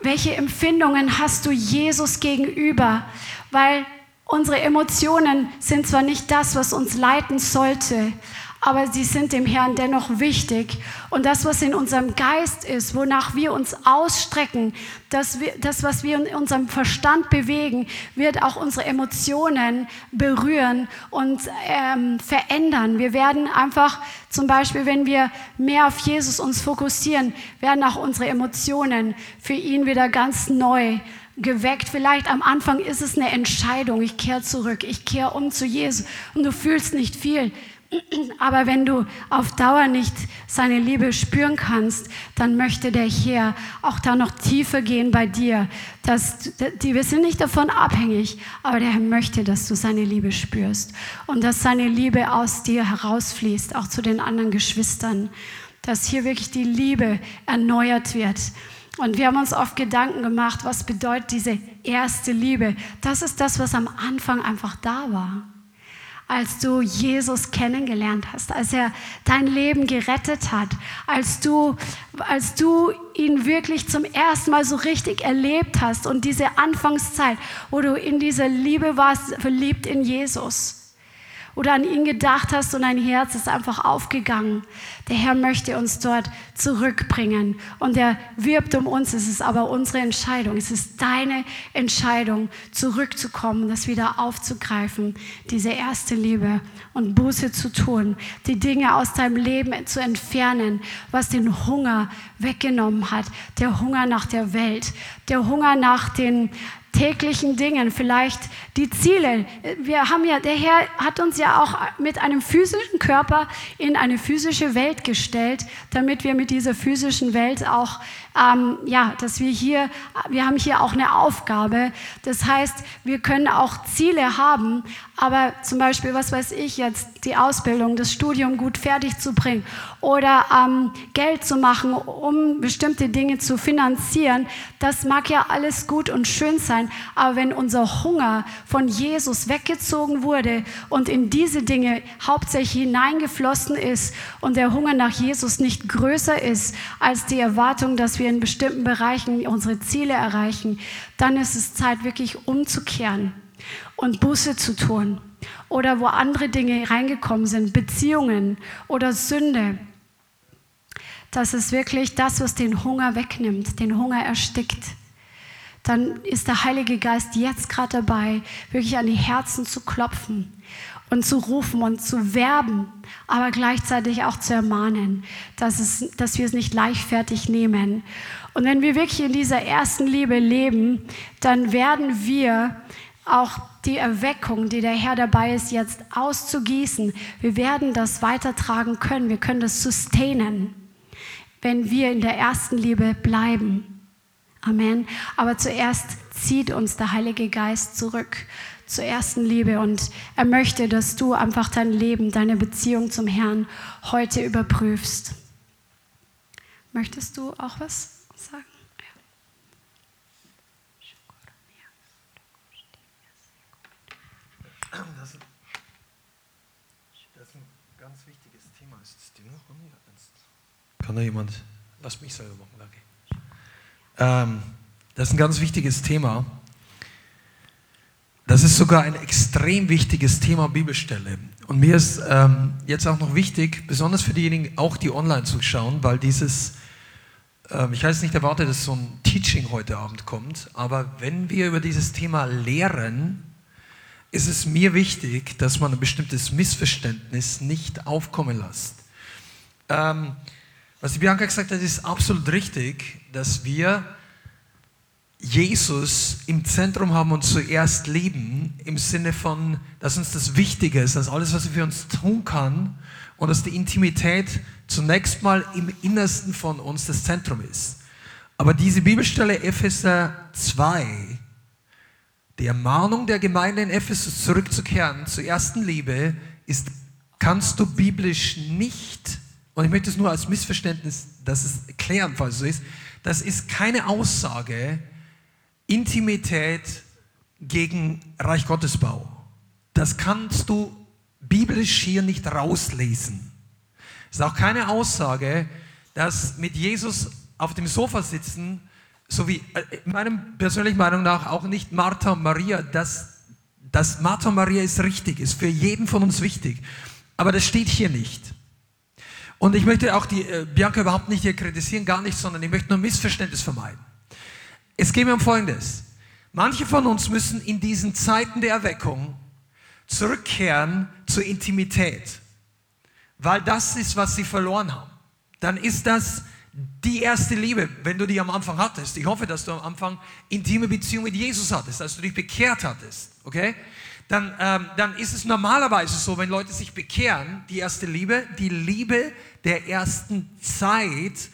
Welche Empfindungen hast du Jesus gegenüber? Weil Unsere Emotionen sind zwar nicht das, was uns leiten sollte, aber sie sind dem Herrn dennoch wichtig. Und das, was in unserem Geist ist, wonach wir uns ausstrecken, das, das was wir in unserem Verstand bewegen, wird auch unsere Emotionen berühren und ähm, verändern. Wir werden einfach zum Beispiel, wenn wir mehr auf Jesus uns fokussieren, werden auch unsere Emotionen für ihn wieder ganz neu geweckt. Vielleicht am Anfang ist es eine Entscheidung. Ich kehre zurück, ich kehre um zu Jesus und du fühlst nicht viel. [CLEARS THROAT] Aber wenn du auf Dauer nicht seine Liebe spüren kannst, dann möchte der Herr auch da noch tiefer gehen bei dir. Dass, die, wir sind nicht davon abhängig, aber der Herr möchte, dass du seine Liebe spürst und dass seine Liebe aus dir herausfließt, auch zu den anderen Geschwistern. Dass hier wirklich die Liebe erneuert wird. Und wir haben uns oft Gedanken gemacht, was bedeutet diese erste Liebe? Das ist das, was am Anfang einfach da war als du Jesus kennengelernt hast, als er dein Leben gerettet hat, als du, als du ihn wirklich zum ersten Mal so richtig erlebt hast und diese Anfangszeit, wo du in dieser Liebe warst, verliebt in Jesus oder an ihn gedacht hast und dein Herz ist einfach aufgegangen. Der Herr möchte uns dort zurückbringen und er wirbt um uns. Es ist aber unsere Entscheidung. Es ist deine Entscheidung, zurückzukommen, das wieder aufzugreifen, diese erste Liebe und Buße zu tun, die Dinge aus deinem Leben zu entfernen, was den Hunger weggenommen hat, der Hunger nach der Welt, der Hunger nach den täglichen Dingen, vielleicht die Ziele. Wir haben ja, der Herr hat uns ja auch mit einem physischen Körper in eine physische Welt gestellt, damit wir mit dieser physischen Welt auch ähm, ja, dass wir hier, wir haben hier auch eine Aufgabe. Das heißt, wir können auch Ziele haben, aber zum Beispiel, was weiß ich jetzt, die Ausbildung, das Studium gut fertig zu bringen oder ähm, Geld zu machen, um bestimmte Dinge zu finanzieren, das mag ja alles gut und schön sein, aber wenn unser Hunger von Jesus weggezogen wurde und in diese Dinge hauptsächlich hineingeflossen ist und der Hunger nach Jesus nicht größer ist als die Erwartung, dass wir wir in bestimmten Bereichen unsere Ziele erreichen, dann ist es Zeit, wirklich umzukehren und Buße zu tun. Oder wo andere Dinge reingekommen sind, Beziehungen oder Sünde. Das ist wirklich das, was den Hunger wegnimmt, den Hunger erstickt. Dann ist der Heilige Geist jetzt gerade dabei, wirklich an die Herzen zu klopfen und zu rufen und zu werben, aber gleichzeitig auch zu ermahnen, dass, es, dass wir es nicht leichtfertig nehmen. Und wenn wir wirklich in dieser ersten Liebe leben, dann werden wir auch die Erweckung, die der Herr dabei ist, jetzt auszugießen, wir werden das weitertragen können, wir können das sustainen, wenn wir in der ersten Liebe bleiben. Amen. Aber zuerst zieht uns der Heilige Geist zurück zur ersten Liebe und er möchte, dass du einfach dein Leben, deine Beziehung zum Herrn heute überprüfst. Möchtest du auch was sagen? Das, das ist ein ganz wichtiges Thema. Ist Ding noch an? Kann da jemand? Lass mich selber machen, danke. Ähm, das ist ein ganz wichtiges Thema. Das ist sogar ein extrem wichtiges Thema Bibelstelle. Und mir ist ähm, jetzt auch noch wichtig, besonders für diejenigen, auch die online zuschauen, weil dieses, ähm, ich weiß nicht erwartet, dass so ein Teaching heute Abend kommt, aber wenn wir über dieses Thema lehren, ist es mir wichtig, dass man ein bestimmtes Missverständnis nicht aufkommen lässt. Ähm, was die Bianca gesagt hat, ist absolut richtig, dass wir Jesus im Zentrum haben und zuerst lieben, im Sinne von, dass uns das Wichtige ist, dass alles, was wir für uns tun kann und dass die Intimität zunächst mal im Innersten von uns das Zentrum ist. Aber diese Bibelstelle Epheser 2, die Ermahnung der Gemeinde in Ephesus zurückzukehren zur ersten Liebe, ist, kannst du biblisch nicht, und ich möchte es nur als Missverständnis, dass es klären, falls es so ist, das ist keine Aussage, Intimität gegen Reich Gottesbau. Das kannst du biblisch hier nicht rauslesen. Es ist auch keine Aussage, dass mit Jesus auf dem Sofa sitzen, so wie äh, in meinem persönlichen Meinung nach auch nicht Martha und Maria, dass, dass Martha und Maria ist richtig, ist für jeden von uns wichtig. Aber das steht hier nicht. Und ich möchte auch die äh, Bianca überhaupt nicht hier kritisieren, gar nicht, sondern ich möchte nur Missverständnis vermeiden. Es geht mir um Folgendes. Manche von uns müssen in diesen Zeiten der Erweckung zurückkehren zur Intimität, weil das ist, was sie verloren haben. Dann ist das die erste Liebe, wenn du die am Anfang hattest. Ich hoffe, dass du am Anfang intime Beziehung mit Jesus hattest, dass du dich bekehrt hattest, okay? Dann, ähm, dann ist es normalerweise so, wenn Leute sich bekehren, die erste Liebe, die Liebe der ersten Zeit,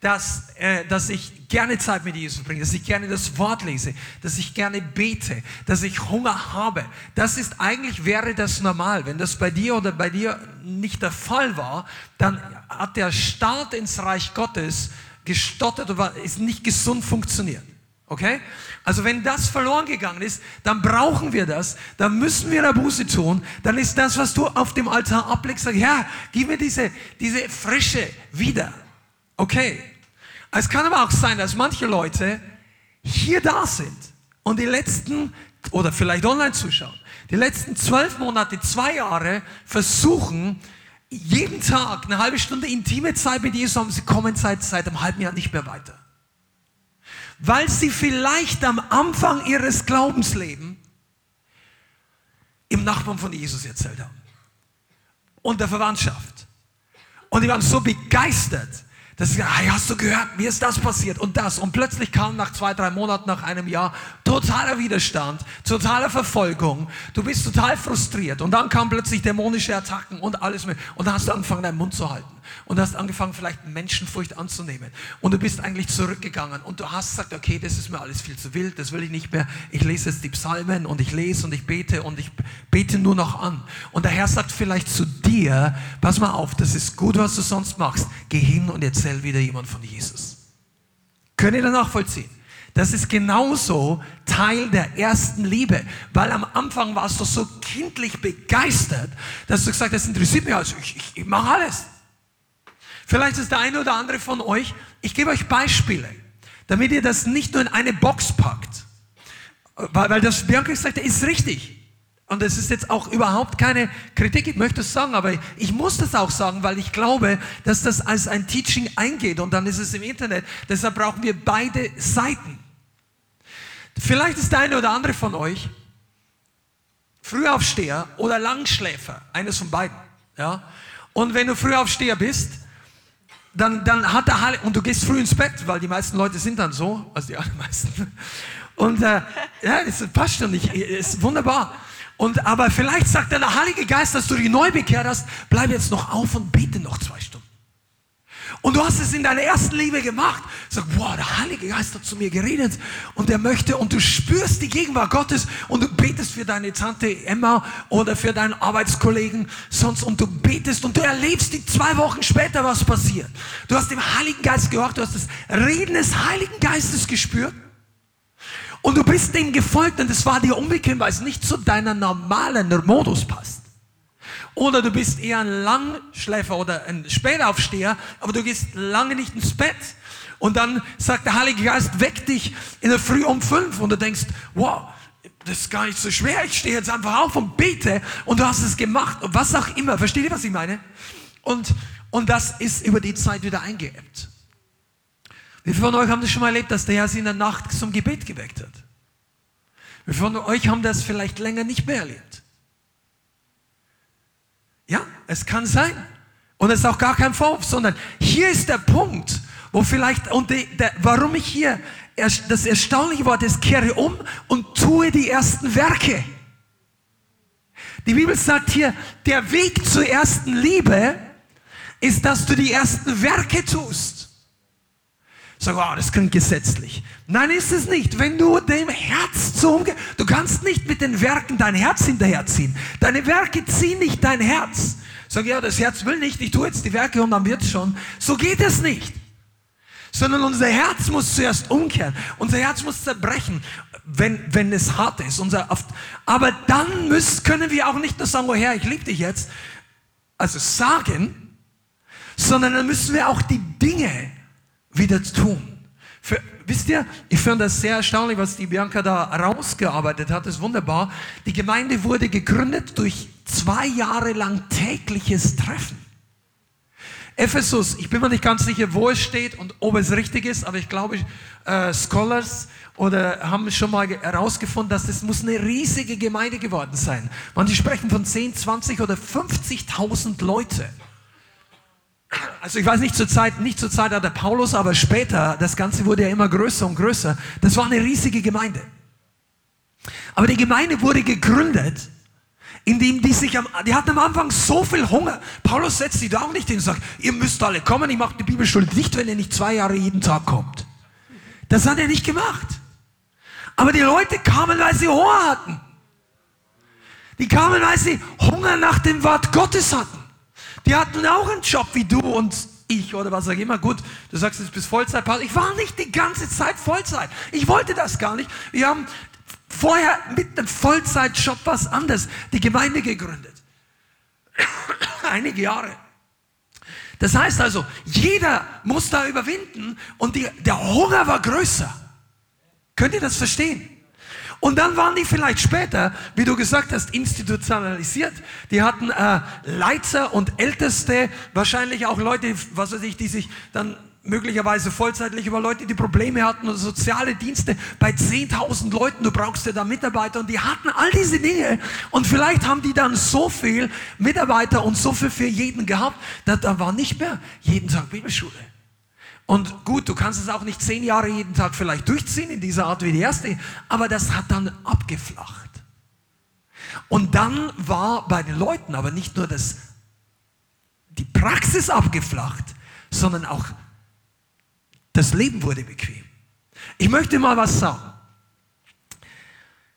dass, äh, dass ich gerne Zeit mit Jesus verbringe, dass ich gerne das Wort lese, dass ich gerne bete, dass ich Hunger habe. Das ist eigentlich, wäre das normal. Wenn das bei dir oder bei dir nicht der Fall war, dann hat der Start ins Reich Gottes gestottert oder ist nicht gesund funktioniert. Okay? Also wenn das verloren gegangen ist, dann brauchen wir das, dann müssen wir eine Buße tun, dann ist das, was du auf dem Altar ablegst, sag, ja, gib mir diese, diese Frische wieder. Okay. Es kann aber auch sein, dass manche Leute hier da sind und die letzten, oder vielleicht online zuschauen, die letzten zwölf Monate, zwei Jahre versuchen, jeden Tag eine halbe Stunde intime Zeit mit Jesus haben, sie kommen seit, seit einem halben Jahr nicht mehr weiter. Weil sie vielleicht am Anfang ihres Glaubenslebens im Nachbarn von Jesus erzählt haben. Und der Verwandtschaft. Und die waren so begeistert, dass sie, hey, hast du gehört, mir ist das passiert und das. Und plötzlich kam nach zwei, drei Monaten, nach einem Jahr, totaler Widerstand, totale Verfolgung. Du bist total frustriert. Und dann kamen plötzlich dämonische Attacken und alles mehr. Und dann hast du angefangen, deinen Mund zu halten und hast angefangen, vielleicht Menschenfurcht anzunehmen. Und du bist eigentlich zurückgegangen und du hast gesagt, okay, das ist mir alles viel zu wild, das will ich nicht mehr. Ich lese jetzt die Psalmen und ich lese und ich bete und ich bete nur noch an. Und der Herr sagt vielleicht zu dir, pass mal auf, das ist gut, was du sonst machst. Geh hin und erzähl wieder jemand von Jesus. Könnt ihr das nachvollziehen? Das ist genauso Teil der ersten Liebe, weil am Anfang warst du so kindlich begeistert, dass du gesagt hast, das interessiert mich also, ich, ich, ich mache alles. Vielleicht ist der eine oder andere von euch, ich gebe euch Beispiele, damit ihr das nicht nur in eine Box packt. Weil, weil das Bianca gesagt hat, ist richtig. Und es ist jetzt auch überhaupt keine Kritik, ich möchte es sagen, aber ich muss das auch sagen, weil ich glaube, dass das als ein Teaching eingeht und dann ist es im Internet. Deshalb brauchen wir beide Seiten. Vielleicht ist der eine oder andere von euch Frühaufsteher oder Langschläfer, eines von beiden. Ja? Und wenn du Frühaufsteher bist, dann, dann hat der Heilige, und du gehst früh ins Bett, weil die meisten Leute sind dann so, also die allermeisten. Und äh, ja, das passt schon nicht, ist wunderbar. Und aber vielleicht sagt dann der Heilige Geist, dass du dich neu bekehrt hast, bleib jetzt noch auf und bete noch zwei Stunden. Und du hast es in deiner ersten Liebe gemacht. Sag, boah, der Heilige Geist hat zu mir geredet und er möchte und du spürst die Gegenwart Gottes und du betest für deine Tante Emma oder für deinen Arbeitskollegen sonst und du betest und du erlebst die zwei Wochen später, was passiert. Du hast dem Heiligen Geist gehört, du hast das Reden des Heiligen Geistes gespürt und du bist dem gefolgt und es war dir unbequem, weil es nicht zu deiner normalen Modus passt. Oder du bist eher ein Langschläfer oder ein Spätaufsteher, aber du gehst lange nicht ins Bett. Und dann sagt der Heilige Geist, weck dich in der Früh um fünf und du denkst, wow, das ist gar nicht so schwer, ich stehe jetzt einfach auf und bete und du hast es gemacht und was auch immer. Versteht ihr, was ich meine? Und, und das ist über die Zeit wieder eingeebbt. Wie viele von euch haben das schon mal erlebt, dass der Herr sie in der Nacht zum Gebet geweckt hat? Wie viele von euch haben das vielleicht länger nicht mehr erlebt? Ja, es kann sein. Und es ist auch gar kein Vorwurf, sondern hier ist der Punkt, wo vielleicht, und die, der, warum ich hier das erstaunliche Wort ist, kehre um und tue die ersten Werke. Die Bibel sagt hier, der Weg zur ersten Liebe ist, dass du die ersten Werke tust. Sag, oh, das klingt gesetzlich. Nein, ist es nicht. Wenn du dem Herz zum, du kannst nicht mit den Werken dein Herz hinterherziehen. Deine Werke ziehen nicht dein Herz. Sag, ja, das Herz will nicht, ich tue jetzt die Werke und dann wird's schon. So geht es nicht. Sondern unser Herz muss zuerst umkehren. Unser Herz muss zerbrechen, wenn, wenn es hart ist. Unser, aber dann müssen, können wir auch nicht nur sagen, oh Herr, ich liebe dich jetzt. Also sagen, sondern dann müssen wir auch die Dinge wieder tun. Für, wisst ihr, ich finde das sehr erstaunlich, was die Bianca da rausgearbeitet hat. Das ist wunderbar. Die Gemeinde wurde gegründet durch zwei Jahre lang tägliches Treffen. Ephesus, ich bin mir nicht ganz sicher, wo es steht und ob es richtig ist, aber ich glaube, äh, Scholars oder haben schon mal herausgefunden, dass das muss eine riesige Gemeinde geworden sein. Manche sprechen von 10, 20 oder 50.000 Leute. Also ich weiß nicht zur Zeit, nicht zur Zeit der Paulus, aber später, das Ganze wurde ja immer größer und größer. Das war eine riesige Gemeinde. Aber die Gemeinde wurde gegründet indem die sich am, die hatten am Anfang so viel Hunger. Paulus setzt sie da auch nicht hin und sagt, ihr müsst alle kommen, ich mache die Bibelschule nicht, wenn ihr nicht zwei Jahre jeden Tag kommt. Das hat er nicht gemacht. Aber die Leute kamen, weil sie Hunger hatten. Die kamen, weil sie Hunger nach dem Wort Gottes hatten. Die hatten auch einen Job wie du und ich oder was auch immer. Gut, du sagst jetzt bis Vollzeit. Ich war nicht die ganze Zeit Vollzeit. Ich wollte das gar nicht. Wir haben vorher mit einem Vollzeitjob was anderes, die Gemeinde gegründet. [COUGHS] Einige Jahre. Das heißt also, jeder muss da überwinden und die, der Hunger war größer. Könnt ihr das verstehen? Und dann waren die vielleicht später, wie du gesagt hast, institutionalisiert. Die hatten äh, Leiter und Älteste, wahrscheinlich auch Leute, was weiß ich, die sich dann möglicherweise vollzeitlich über Leute, die Probleme hatten und soziale Dienste bei 10.000 Leuten, du brauchst ja da Mitarbeiter und die hatten all diese Dinge und vielleicht haben die dann so viel Mitarbeiter und so viel für jeden gehabt, dass da war nicht mehr jeden Tag Bibelschule. Und gut, du kannst es auch nicht zehn Jahre jeden Tag vielleicht durchziehen in dieser Art wie die erste, aber das hat dann abgeflacht. Und dann war bei den Leuten aber nicht nur das, die Praxis abgeflacht, sondern auch das Leben wurde bequem. Ich möchte mal was sagen.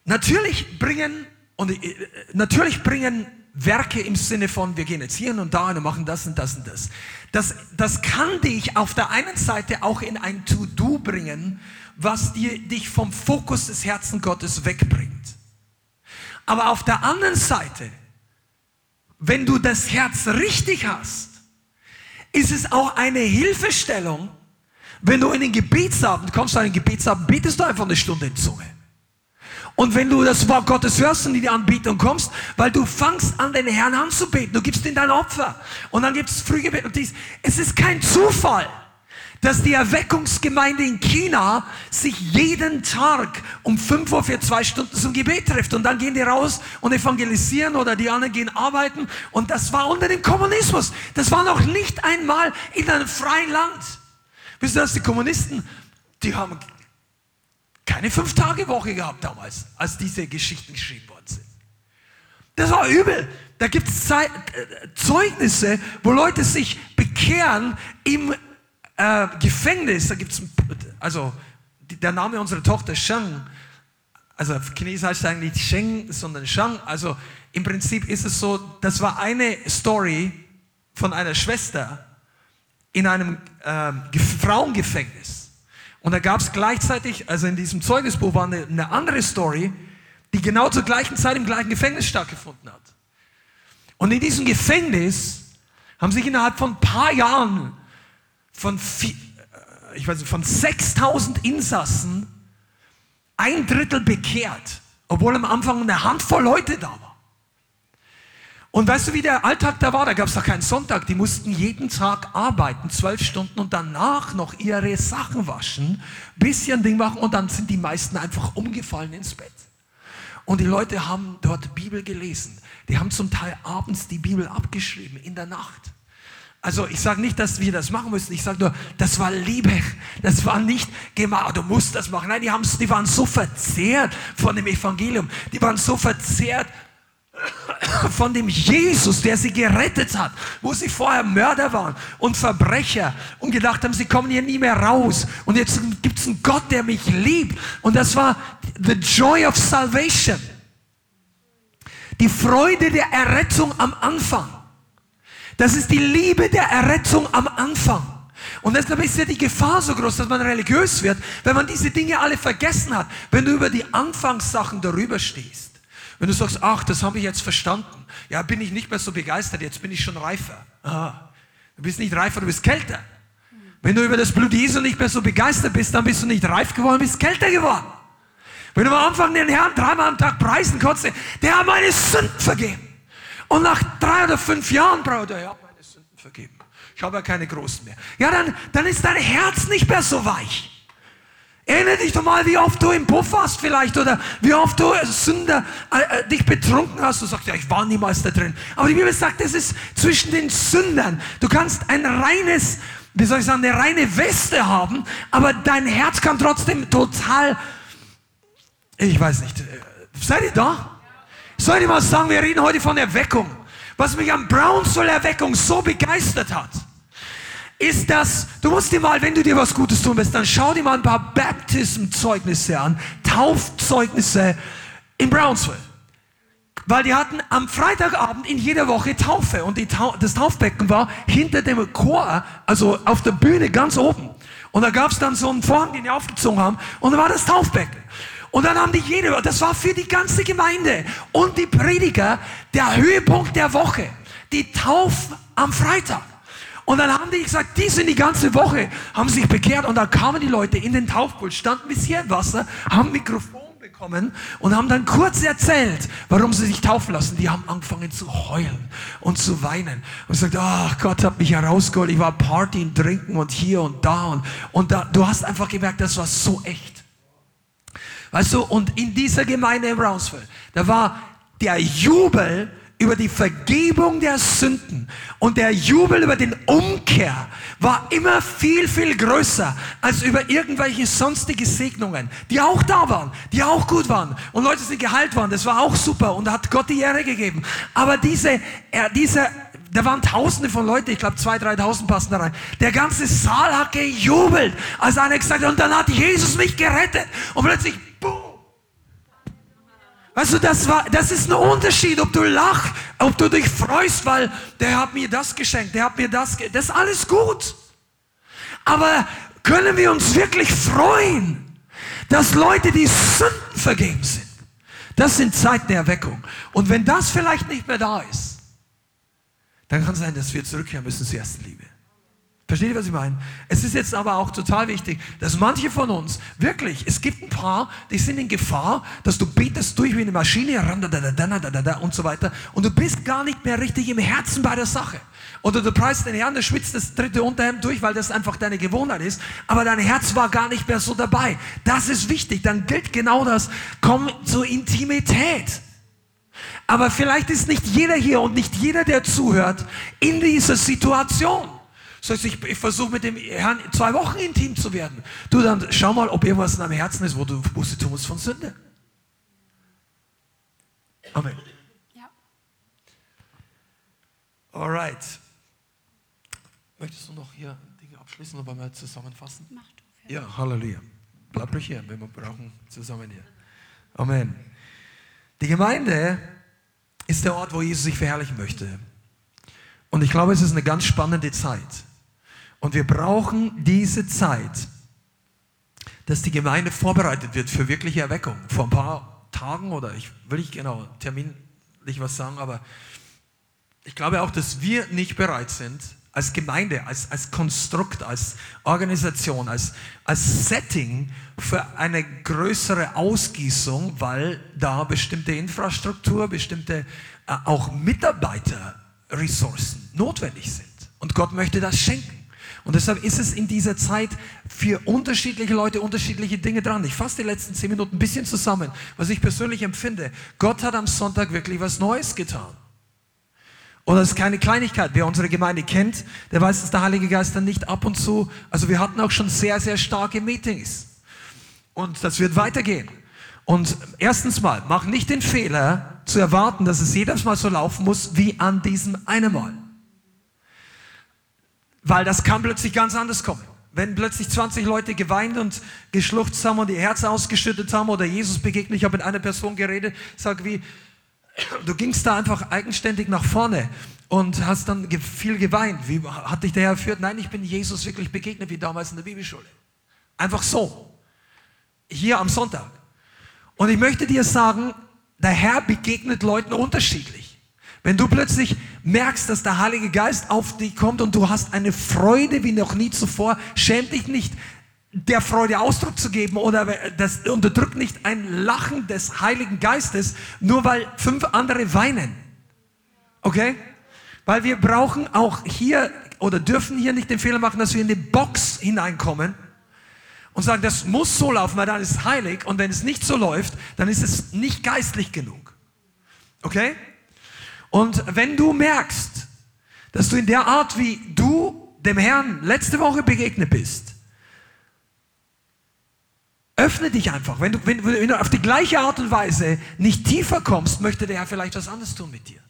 Natürlich bringen, und äh, natürlich bringen Werke im Sinne von, wir gehen jetzt hier und da und machen das und das und das. Das, das kann dich auf der einen Seite auch in ein To-Do bringen, was dir, dich vom Fokus des Herzen Gottes wegbringt. Aber auf der anderen Seite, wenn du das Herz richtig hast, ist es auch eine Hilfestellung, wenn du in den Gebetsabend kommst, an den Gebetsabend betest du einfach eine Stunde in Zunge. Und wenn du das Wort Gottes hörst und in die Anbetung kommst, weil du fangst an, den Herrn anzubeten, du gibst ihm dein Opfer. Und dann gibt es Frühgebet und dies. Es ist kein Zufall, dass die Erweckungsgemeinde in China sich jeden Tag um 5 Uhr für zwei Stunden zum Gebet trifft. Und dann gehen die raus und evangelisieren oder die anderen gehen arbeiten. Und das war unter dem Kommunismus. Das war noch nicht einmal in einem freien Land. Wisst ihr, dass die Kommunisten, die haben keine Fünf-Tage-Woche gehabt damals, als diese Geschichten geschrieben worden sind. Das war übel. Da gibt es äh, Zeugnisse, wo Leute sich bekehren im äh, Gefängnis. Da gibt es, also der Name unserer Tochter Shang, also auf Chinesisch heißt es eigentlich nicht Sheng, sondern Shang. Also im Prinzip ist es so, das war eine Story von einer Schwester, in einem äh, Frauengefängnis. Und da gab es gleichzeitig, also in diesem Zeugnisbuch war eine, eine andere Story, die genau zur gleichen Zeit im gleichen Gefängnis stattgefunden hat. Und in diesem Gefängnis haben sich innerhalb von ein paar Jahren von, äh, ich weiß nicht, von 6000 Insassen ein Drittel bekehrt, obwohl am Anfang eine Handvoll Leute da war. Und weißt du, wie der Alltag da war? Da gab es doch keinen Sonntag. Die mussten jeden Tag arbeiten, zwölf Stunden und danach noch ihre Sachen waschen, bisschen Ding machen und dann sind die meisten einfach umgefallen ins Bett. Und die Leute haben dort Bibel gelesen. Die haben zum Teil abends die Bibel abgeschrieben, in der Nacht. Also ich sage nicht, dass wir das machen müssen. Ich sage nur, das war Liebe. Das war nicht, geh du musst das machen. Nein, die, haben, die waren so verzehrt von dem Evangelium. Die waren so verzehrt [COUGHS] von dem Jesus, der sie gerettet hat, wo sie vorher Mörder waren und Verbrecher und gedacht haben, sie kommen hier nie mehr raus. Und jetzt gibt es einen Gott, der mich liebt. Und das war the joy of salvation. Die Freude der Errettung am Anfang. Das ist die Liebe der Errettung am Anfang. Und deshalb ist ja die Gefahr so groß, dass man religiös wird, wenn man diese Dinge alle vergessen hat, wenn du über die Anfangssachen darüber stehst. Wenn du sagst, ach, das habe ich jetzt verstanden, ja, bin ich nicht mehr so begeistert, jetzt bin ich schon reifer. Aha. Du bist nicht reifer, du bist kälter. Wenn du über das Blut Jesu nicht mehr so begeistert bist, dann bist du nicht reif geworden, bist kälter geworden. Wenn du am Anfang den Herrn dreimal am Tag preisen konntest, der hat meine Sünden vergeben. Und nach drei oder fünf Jahren, Bruder, er hat meine Sünden vergeben. Ich habe ja keine großen mehr. Ja, dann, dann ist dein Herz nicht mehr so weich. Erinnere dich doch mal, wie oft du im Puff warst vielleicht oder wie oft du Sünder äh, äh, dich betrunken hast. Du sagst, ja, ich war niemals da drin. Aber die Bibel sagt, es ist zwischen den Sündern. Du kannst ein reines, wie soll ich sagen, eine reine Weste haben, aber dein Herz kann trotzdem total, ich weiß nicht, äh, seid ihr da? Soll ich mal sagen, wir reden heute von Erweckung. Was mich am Brownsville Erweckung so begeistert hat ist das, du musst dir mal, wenn du dir was Gutes tun willst, dann schau dir mal ein paar Baptism-Zeugnisse an, Taufzeugnisse in Brownsville. Weil die hatten am Freitagabend in jeder Woche Taufe und Tau das Taufbecken war hinter dem Chor, also auf der Bühne ganz oben. Und da gab es dann so einen Vorhang, den die aufgezogen haben und da war das Taufbecken. Und dann haben die jede, das war für die ganze Gemeinde und die Prediger der Höhepunkt der Woche, die Tauf am Freitag. Und dann haben die gesagt, die sind die ganze Woche, haben sich bekehrt und dann kamen die Leute in den Taufpool, standen bis hier im Wasser, haben Mikrofon bekommen und haben dann kurz erzählt, warum sie sich taufen lassen. Die haben angefangen zu heulen und zu weinen und gesagt, ach Gott hat mich herausgeholt, ich war Party und Trinken und hier und da und, und da, du hast einfach gemerkt, das war so echt. Weißt du, und in dieser Gemeinde in Brownsville, da war der Jubel über die Vergebung der Sünden und der Jubel über den Umkehr war immer viel, viel größer als über irgendwelche sonstige Segnungen, die auch da waren, die auch gut waren und Leute, die geheilt waren, das war auch super und hat Gott die Ehre gegeben. Aber diese, diese da waren Tausende von Leuten, ich glaube zwei, dreitausend passen da rein. Der ganze Saal hat gejubelt, als einer gesagt hat, und dann hat Jesus mich gerettet. Und plötzlich Du, das, war, das ist ein Unterschied, ob du lachst, ob du dich freust, weil der hat mir das geschenkt, der hat mir das, das ist alles gut. Aber können wir uns wirklich freuen, dass Leute, die Sünden vergeben sind? Das sind Zeiten der Erweckung. Und wenn das vielleicht nicht mehr da ist, dann kann es sein, dass wir zurückkehren müssen zur ersten Liebe. Versteht ihr, was ich meine? Es ist jetzt aber auch total wichtig, dass manche von uns wirklich, es gibt ein paar, die sind in Gefahr, dass du betest durch wie eine Maschine und so weiter und du bist gar nicht mehr richtig im Herzen bei der Sache. Oder du preist den Herrn, der schwitzt das dritte Unterhemd durch, weil das einfach deine Gewohnheit ist, aber dein Herz war gar nicht mehr so dabei. Das ist wichtig, dann gilt genau das, komm zur Intimität. Aber vielleicht ist nicht jeder hier und nicht jeder, der zuhört, in dieser Situation. Heißt, ich, ich versuche mit dem Herrn zwei Wochen intim zu werden. Du, dann schau mal, ob irgendwas in deinem Herzen ist, wo du Buße tun musst von Sünde. Amen. Ja. Alright. Möchtest du noch hier Dinge abschließen oder wollen wir zusammenfassen? Mach du. Ja, Halleluja. Bleib ruhig hier, wenn wir brauchen, zusammen hier. Amen. Die Gemeinde ist der Ort, wo Jesus sich verherrlichen möchte. Und ich glaube, es ist eine ganz spannende Zeit. Und wir brauchen diese Zeit, dass die Gemeinde vorbereitet wird für wirkliche Erweckung. Vor ein paar Tagen oder ich will nicht genau terminlich was sagen, aber ich glaube auch, dass wir nicht bereit sind, als Gemeinde, als, als Konstrukt, als Organisation, als, als Setting für eine größere Ausgießung, weil da bestimmte Infrastruktur, bestimmte äh, auch Mitarbeiterressourcen notwendig sind. Und Gott möchte das schenken. Und deshalb ist es in dieser Zeit für unterschiedliche Leute unterschiedliche Dinge dran. Ich fasse die letzten zehn Minuten ein bisschen zusammen, was ich persönlich empfinde. Gott hat am Sonntag wirklich was Neues getan. Und das ist keine Kleinigkeit. Wer unsere Gemeinde kennt, der weiß, dass der Heilige Geist dann nicht ab und zu, also wir hatten auch schon sehr, sehr starke Meetings. Und das wird weitergehen. Und erstens mal, mach nicht den Fehler zu erwarten, dass es jedes Mal so laufen muss wie an diesem einen Mal. Weil das kann plötzlich ganz anders kommen. Wenn plötzlich 20 Leute geweint und geschluchzt haben und ihr Herz ausgeschüttet haben oder Jesus begegnet, ich habe mit einer Person geredet, sag wie, du gingst da einfach eigenständig nach vorne und hast dann viel geweint. Wie hat dich der Herr geführt? Nein, ich bin Jesus wirklich begegnet, wie damals in der Bibelschule. Einfach so. Hier am Sonntag. Und ich möchte dir sagen, der Herr begegnet Leuten unterschiedlich. Wenn du plötzlich merkst, dass der Heilige Geist auf dich kommt und du hast eine Freude wie noch nie zuvor, schäm dich nicht, der Freude Ausdruck zu geben oder das unterdrückt nicht ein Lachen des Heiligen Geistes, nur weil fünf andere weinen. Okay? Weil wir brauchen auch hier oder dürfen hier nicht den Fehler machen, dass wir in die Box hineinkommen und sagen, das muss so laufen, weil dann ist es heilig und wenn es nicht so läuft, dann ist es nicht geistlich genug. Okay? Und wenn du merkst, dass du in der Art, wie du dem Herrn letzte Woche begegnet bist, öffne dich einfach. Wenn du, wenn, wenn du auf die gleiche Art und Weise nicht tiefer kommst, möchte der Herr vielleicht was anderes tun mit dir,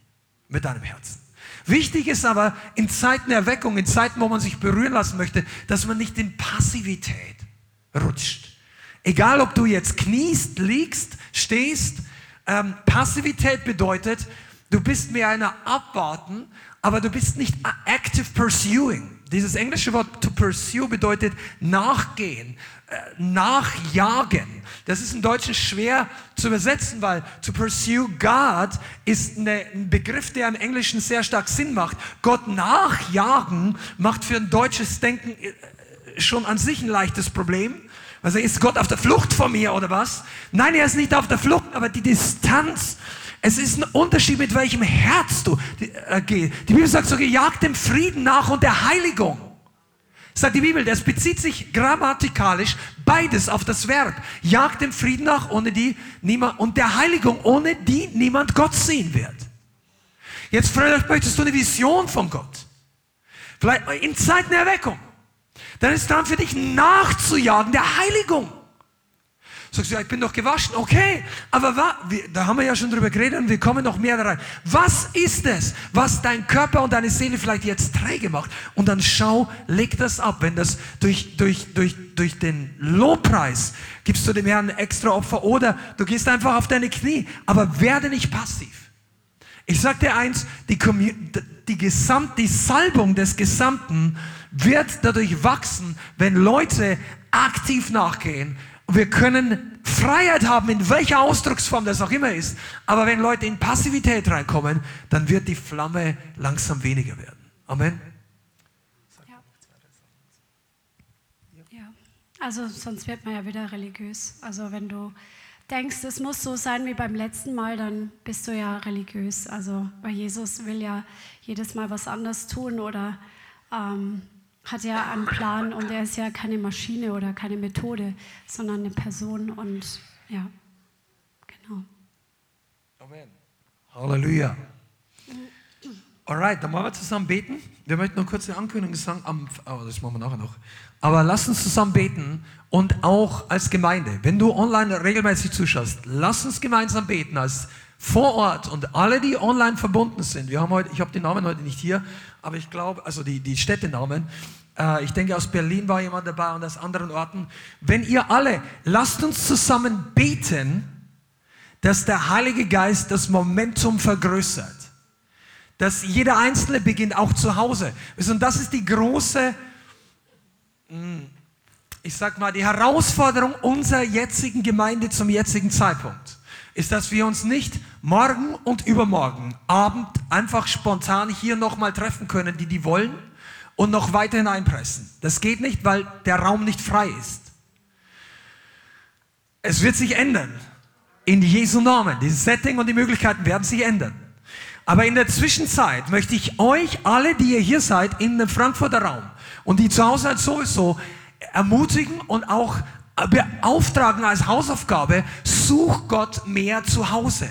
mit deinem Herzen. Wichtig ist aber in Zeiten Erweckung, in Zeiten, wo man sich berühren lassen möchte, dass man nicht in Passivität rutscht. Egal, ob du jetzt kniest, liegst, stehst, ähm, Passivität bedeutet, du bist mehr einer Abwarten, aber du bist nicht active pursuing. Dieses englische Wort to pursue bedeutet nachgehen, äh, nachjagen. Das ist im Deutschen schwer zu übersetzen, weil to pursue God ist ein Begriff, der im Englischen sehr stark Sinn macht. Gott nachjagen macht für ein deutsches Denken äh, schon an sich ein leichtes Problem. Also ist Gott auf der Flucht vor mir oder was? Nein, er ist nicht auf der Flucht, aber die Distanz. Es ist ein Unterschied, mit welchem Herz du äh, gehst. Die Bibel sagt so, jagt dem Frieden nach und der Heiligung. Sagt die Bibel, das bezieht sich grammatikalisch beides auf das Verb. Jagt dem Frieden nach, ohne die niemand, und der Heiligung, ohne die niemand Gott sehen wird. Jetzt vielleicht möchtest du eine Vision von Gott. Vielleicht in Zeiten der Erweckung dann ist dran für dich nachzujagen der Heiligung. Sagst du, ja, ich bin doch gewaschen. Okay, aber wa, wir, da haben wir ja schon drüber geredet und wir kommen noch mehr da rein. Was ist es, was dein Körper und deine Seele vielleicht jetzt träge macht? Und dann schau, leg das ab. Wenn das durch, durch, durch, durch den Lobpreis gibst du dem Herrn extra Opfer oder du gehst einfach auf deine Knie. Aber werde nicht passiv. Ich sag dir eins, die, die, Gesamt, die Salbung des Gesamten wird dadurch wachsen, wenn Leute aktiv nachgehen. Wir können Freiheit haben, in welcher Ausdrucksform das auch immer ist. Aber wenn Leute in Passivität reinkommen, dann wird die Flamme langsam weniger werden. Amen. Ja. Also sonst wird man ja wieder religiös. Also wenn du denkst, es muss so sein wie beim letzten Mal, dann bist du ja religiös. Also weil Jesus will ja jedes Mal was anderes tun oder ähm, hat ja einen Plan und er ist ja keine Maschine oder keine Methode, sondern eine Person und ja, genau. Amen. Halleluja. Alright, dann wollen wir zusammen beten. Wir möchten noch kurz eine Ankündigung sagen, am, oh, das machen wir nachher noch. Aber lass uns zusammen beten und auch als Gemeinde. Wenn du online regelmäßig zuschaust, lass uns gemeinsam beten als vor Ort und alle, die online verbunden sind. Wir haben heute, ich habe die Namen heute nicht hier, aber ich glaube, also die, die Städtenamen. Äh, ich denke, aus Berlin war jemand dabei und aus anderen Orten. Wenn ihr alle, lasst uns zusammen beten, dass der Heilige Geist das Momentum vergrößert. Dass jeder Einzelne beginnt, auch zu Hause. Und das ist die große, hm, ich sag mal, die Herausforderung unserer jetzigen Gemeinde zum jetzigen Zeitpunkt ist, dass wir uns nicht morgen und übermorgen Abend einfach spontan hier nochmal treffen können, die die wollen, und noch weiter hineinpressen. Das geht nicht, weil der Raum nicht frei ist. Es wird sich ändern. In Jesu Namen. Dieses Setting und die Möglichkeiten werden sich ändern. Aber in der Zwischenzeit möchte ich euch alle, die ihr hier seid, in dem Frankfurter Raum und die zu Hause seid sowieso ermutigen und auch beauftragen als Hausaufgabe, such Gott mehr zu Hause.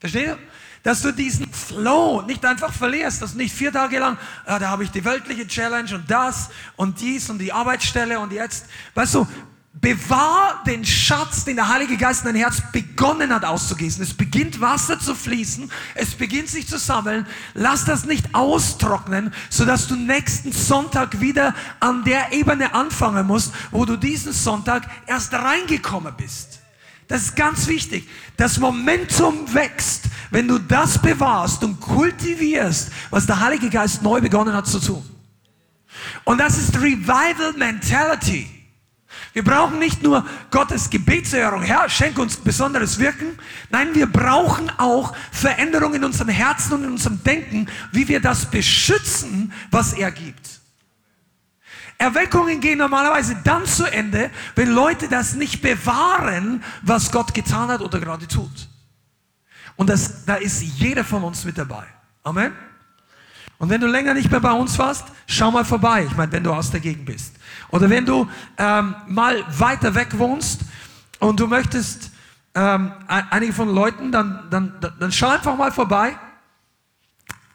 Versteht ihr? Dass du diesen Flow nicht einfach verlierst, dass du nicht vier Tage lang, ah, da habe ich die weltliche Challenge und das und dies und die Arbeitsstelle und jetzt, weißt du, Bewahr den Schatz, den der Heilige Geist in dein Herz begonnen hat auszugießen. Es beginnt Wasser zu fließen, es beginnt sich zu sammeln. Lass das nicht austrocknen, sodass du nächsten Sonntag wieder an der Ebene anfangen musst, wo du diesen Sonntag erst reingekommen bist. Das ist ganz wichtig. Das Momentum wächst, wenn du das bewahrst und kultivierst, was der Heilige Geist neu begonnen hat zu tun. Und das ist Revival Mentality. Wir brauchen nicht nur Gottes Gebetserhörung, Herr, schenk uns besonderes Wirken. Nein, wir brauchen auch Veränderung in unserem Herzen und in unserem Denken, wie wir das beschützen, was er gibt. Erweckungen gehen normalerweise dann zu Ende, wenn Leute das nicht bewahren, was Gott getan hat oder gerade tut. Und das, da ist jeder von uns mit dabei. Amen. Und wenn du länger nicht mehr bei uns warst, schau mal vorbei. Ich meine, wenn du aus der Gegend bist. Oder wenn du ähm, mal weiter weg wohnst und du möchtest ähm, einige von Leuten, dann, dann, dann schau einfach mal vorbei.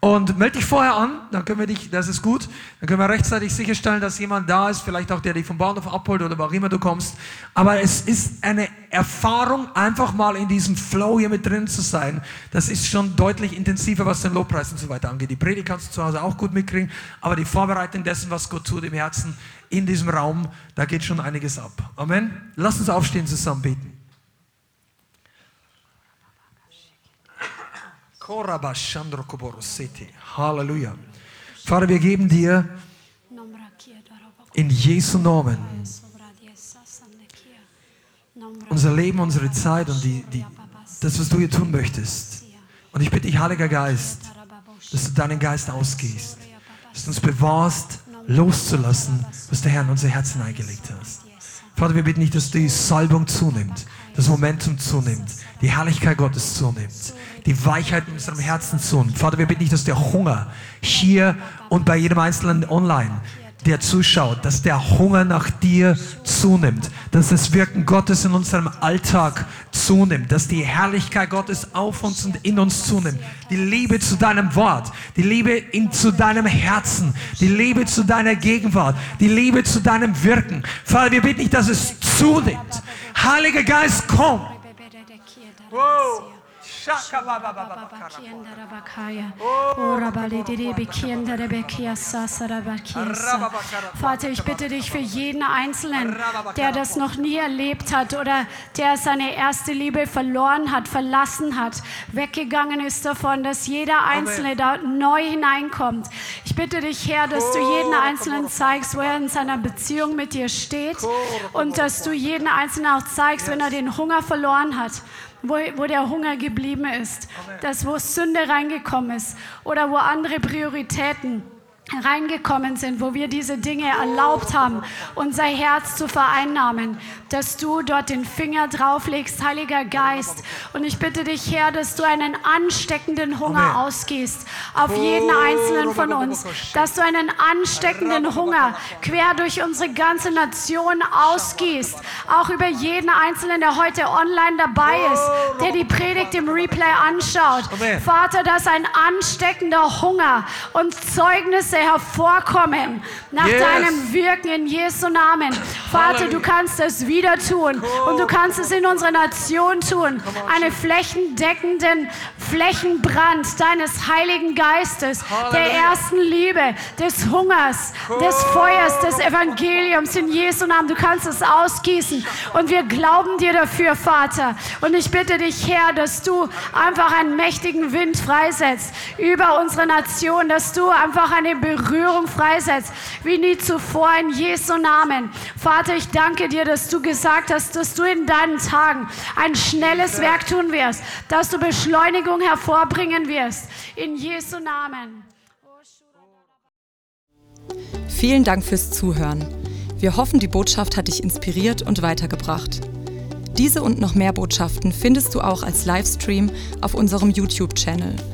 Und melde dich vorher an, dann können wir dich, das ist gut, dann können wir rechtzeitig sicherstellen, dass jemand da ist, vielleicht auch der dich vom Bahnhof abholt oder wo auch immer du kommst. Aber es ist eine Erfahrung, einfach mal in diesem Flow hier mit drin zu sein. Das ist schon deutlich intensiver, was den Lobpreis und so weiter angeht. Die Predigt kannst du zu Hause auch gut mitkriegen, aber die Vorbereitung dessen, was Gott tut im Herzen, in diesem Raum, da geht schon einiges ab. Amen. Lass uns aufstehen, zusammen beten. Halleluja. Vater, wir geben dir in Jesu Namen unser Leben, unsere Zeit und die, die, das, was du hier tun möchtest. Und ich bitte dich, Heiliger Geist, dass du deinen Geist ausgehst, dass du uns bewahrst, loszulassen, was der Herr in unser Herzen eingelegt hat. Vater, wir bitten dich, dass die Salbung zunimmt, das Momentum zunimmt, die Herrlichkeit Gottes zunimmt, die Weichheit in unserem Herzen zunimmt. Vater, wir bitten dich, dass der Hunger hier und bei jedem Einzelnen online der zuschaut, dass der Hunger nach dir zunimmt, dass das Wirken Gottes in unserem Alltag zunimmt, dass die Herrlichkeit Gottes auf uns und in uns zunimmt, die Liebe zu deinem Wort, die Liebe in, zu deinem Herzen, die Liebe zu deiner Gegenwart, die Liebe zu deinem Wirken. Vater, wir bitten dich, dass es zunimmt. Heiliger Geist, komm. Wow. Vater, ich bitte dich für jeden Einzelnen, der das noch nie erlebt hat oder der seine erste Liebe verloren hat, verlassen hat, weggegangen ist davon, dass jeder Einzelne da neu hineinkommt. Ich bitte dich, Herr, dass du jeden Einzelnen zeigst, wo er in seiner Beziehung mit dir steht und dass du jeden Einzelnen auch zeigst, wenn er den Hunger verloren hat wo, wo der Hunger geblieben ist, dass wo Sünde reingekommen ist oder wo andere Prioritäten reingekommen sind, wo wir diese Dinge erlaubt haben, unser Herz zu vereinnahmen, dass du dort den Finger drauflegst, Heiliger Geist. Und ich bitte dich, Herr, dass du einen ansteckenden Hunger ausgehst auf jeden einzelnen von uns, dass du einen ansteckenden Hunger quer durch unsere ganze Nation ausgehst, auch über jeden einzelnen, der heute online dabei ist, der die Predigt im Replay anschaut. Vater, dass ein ansteckender Hunger und Zeugnisse Größe hervorkommen nach yes. deinem Wirken in Jesu Namen. Vater, du kannst es wieder tun und du kannst es in unserer Nation tun. Eine flächendeckenden Flächenbrand deines Heiligen Geistes, der ersten Liebe, des Hungers, des Feuers, des Evangeliums in Jesu Namen. Du kannst es ausgießen und wir glauben dir dafür, Vater. Und ich bitte dich, Herr, dass du einfach einen mächtigen Wind freisetzt über unsere Nation, dass du einfach eine Berührung freisetzt, wie nie zuvor in Jesu Namen. Vater, ich danke dir, dass du gesagt hast, dass du in deinen Tagen ein schnelles Werk tun wirst, dass du Beschleunigung hervorbringen wirst. In Jesu Namen. Vielen Dank fürs Zuhören. Wir hoffen, die Botschaft hat dich inspiriert und weitergebracht. Diese und noch mehr Botschaften findest du auch als Livestream auf unserem YouTube-Channel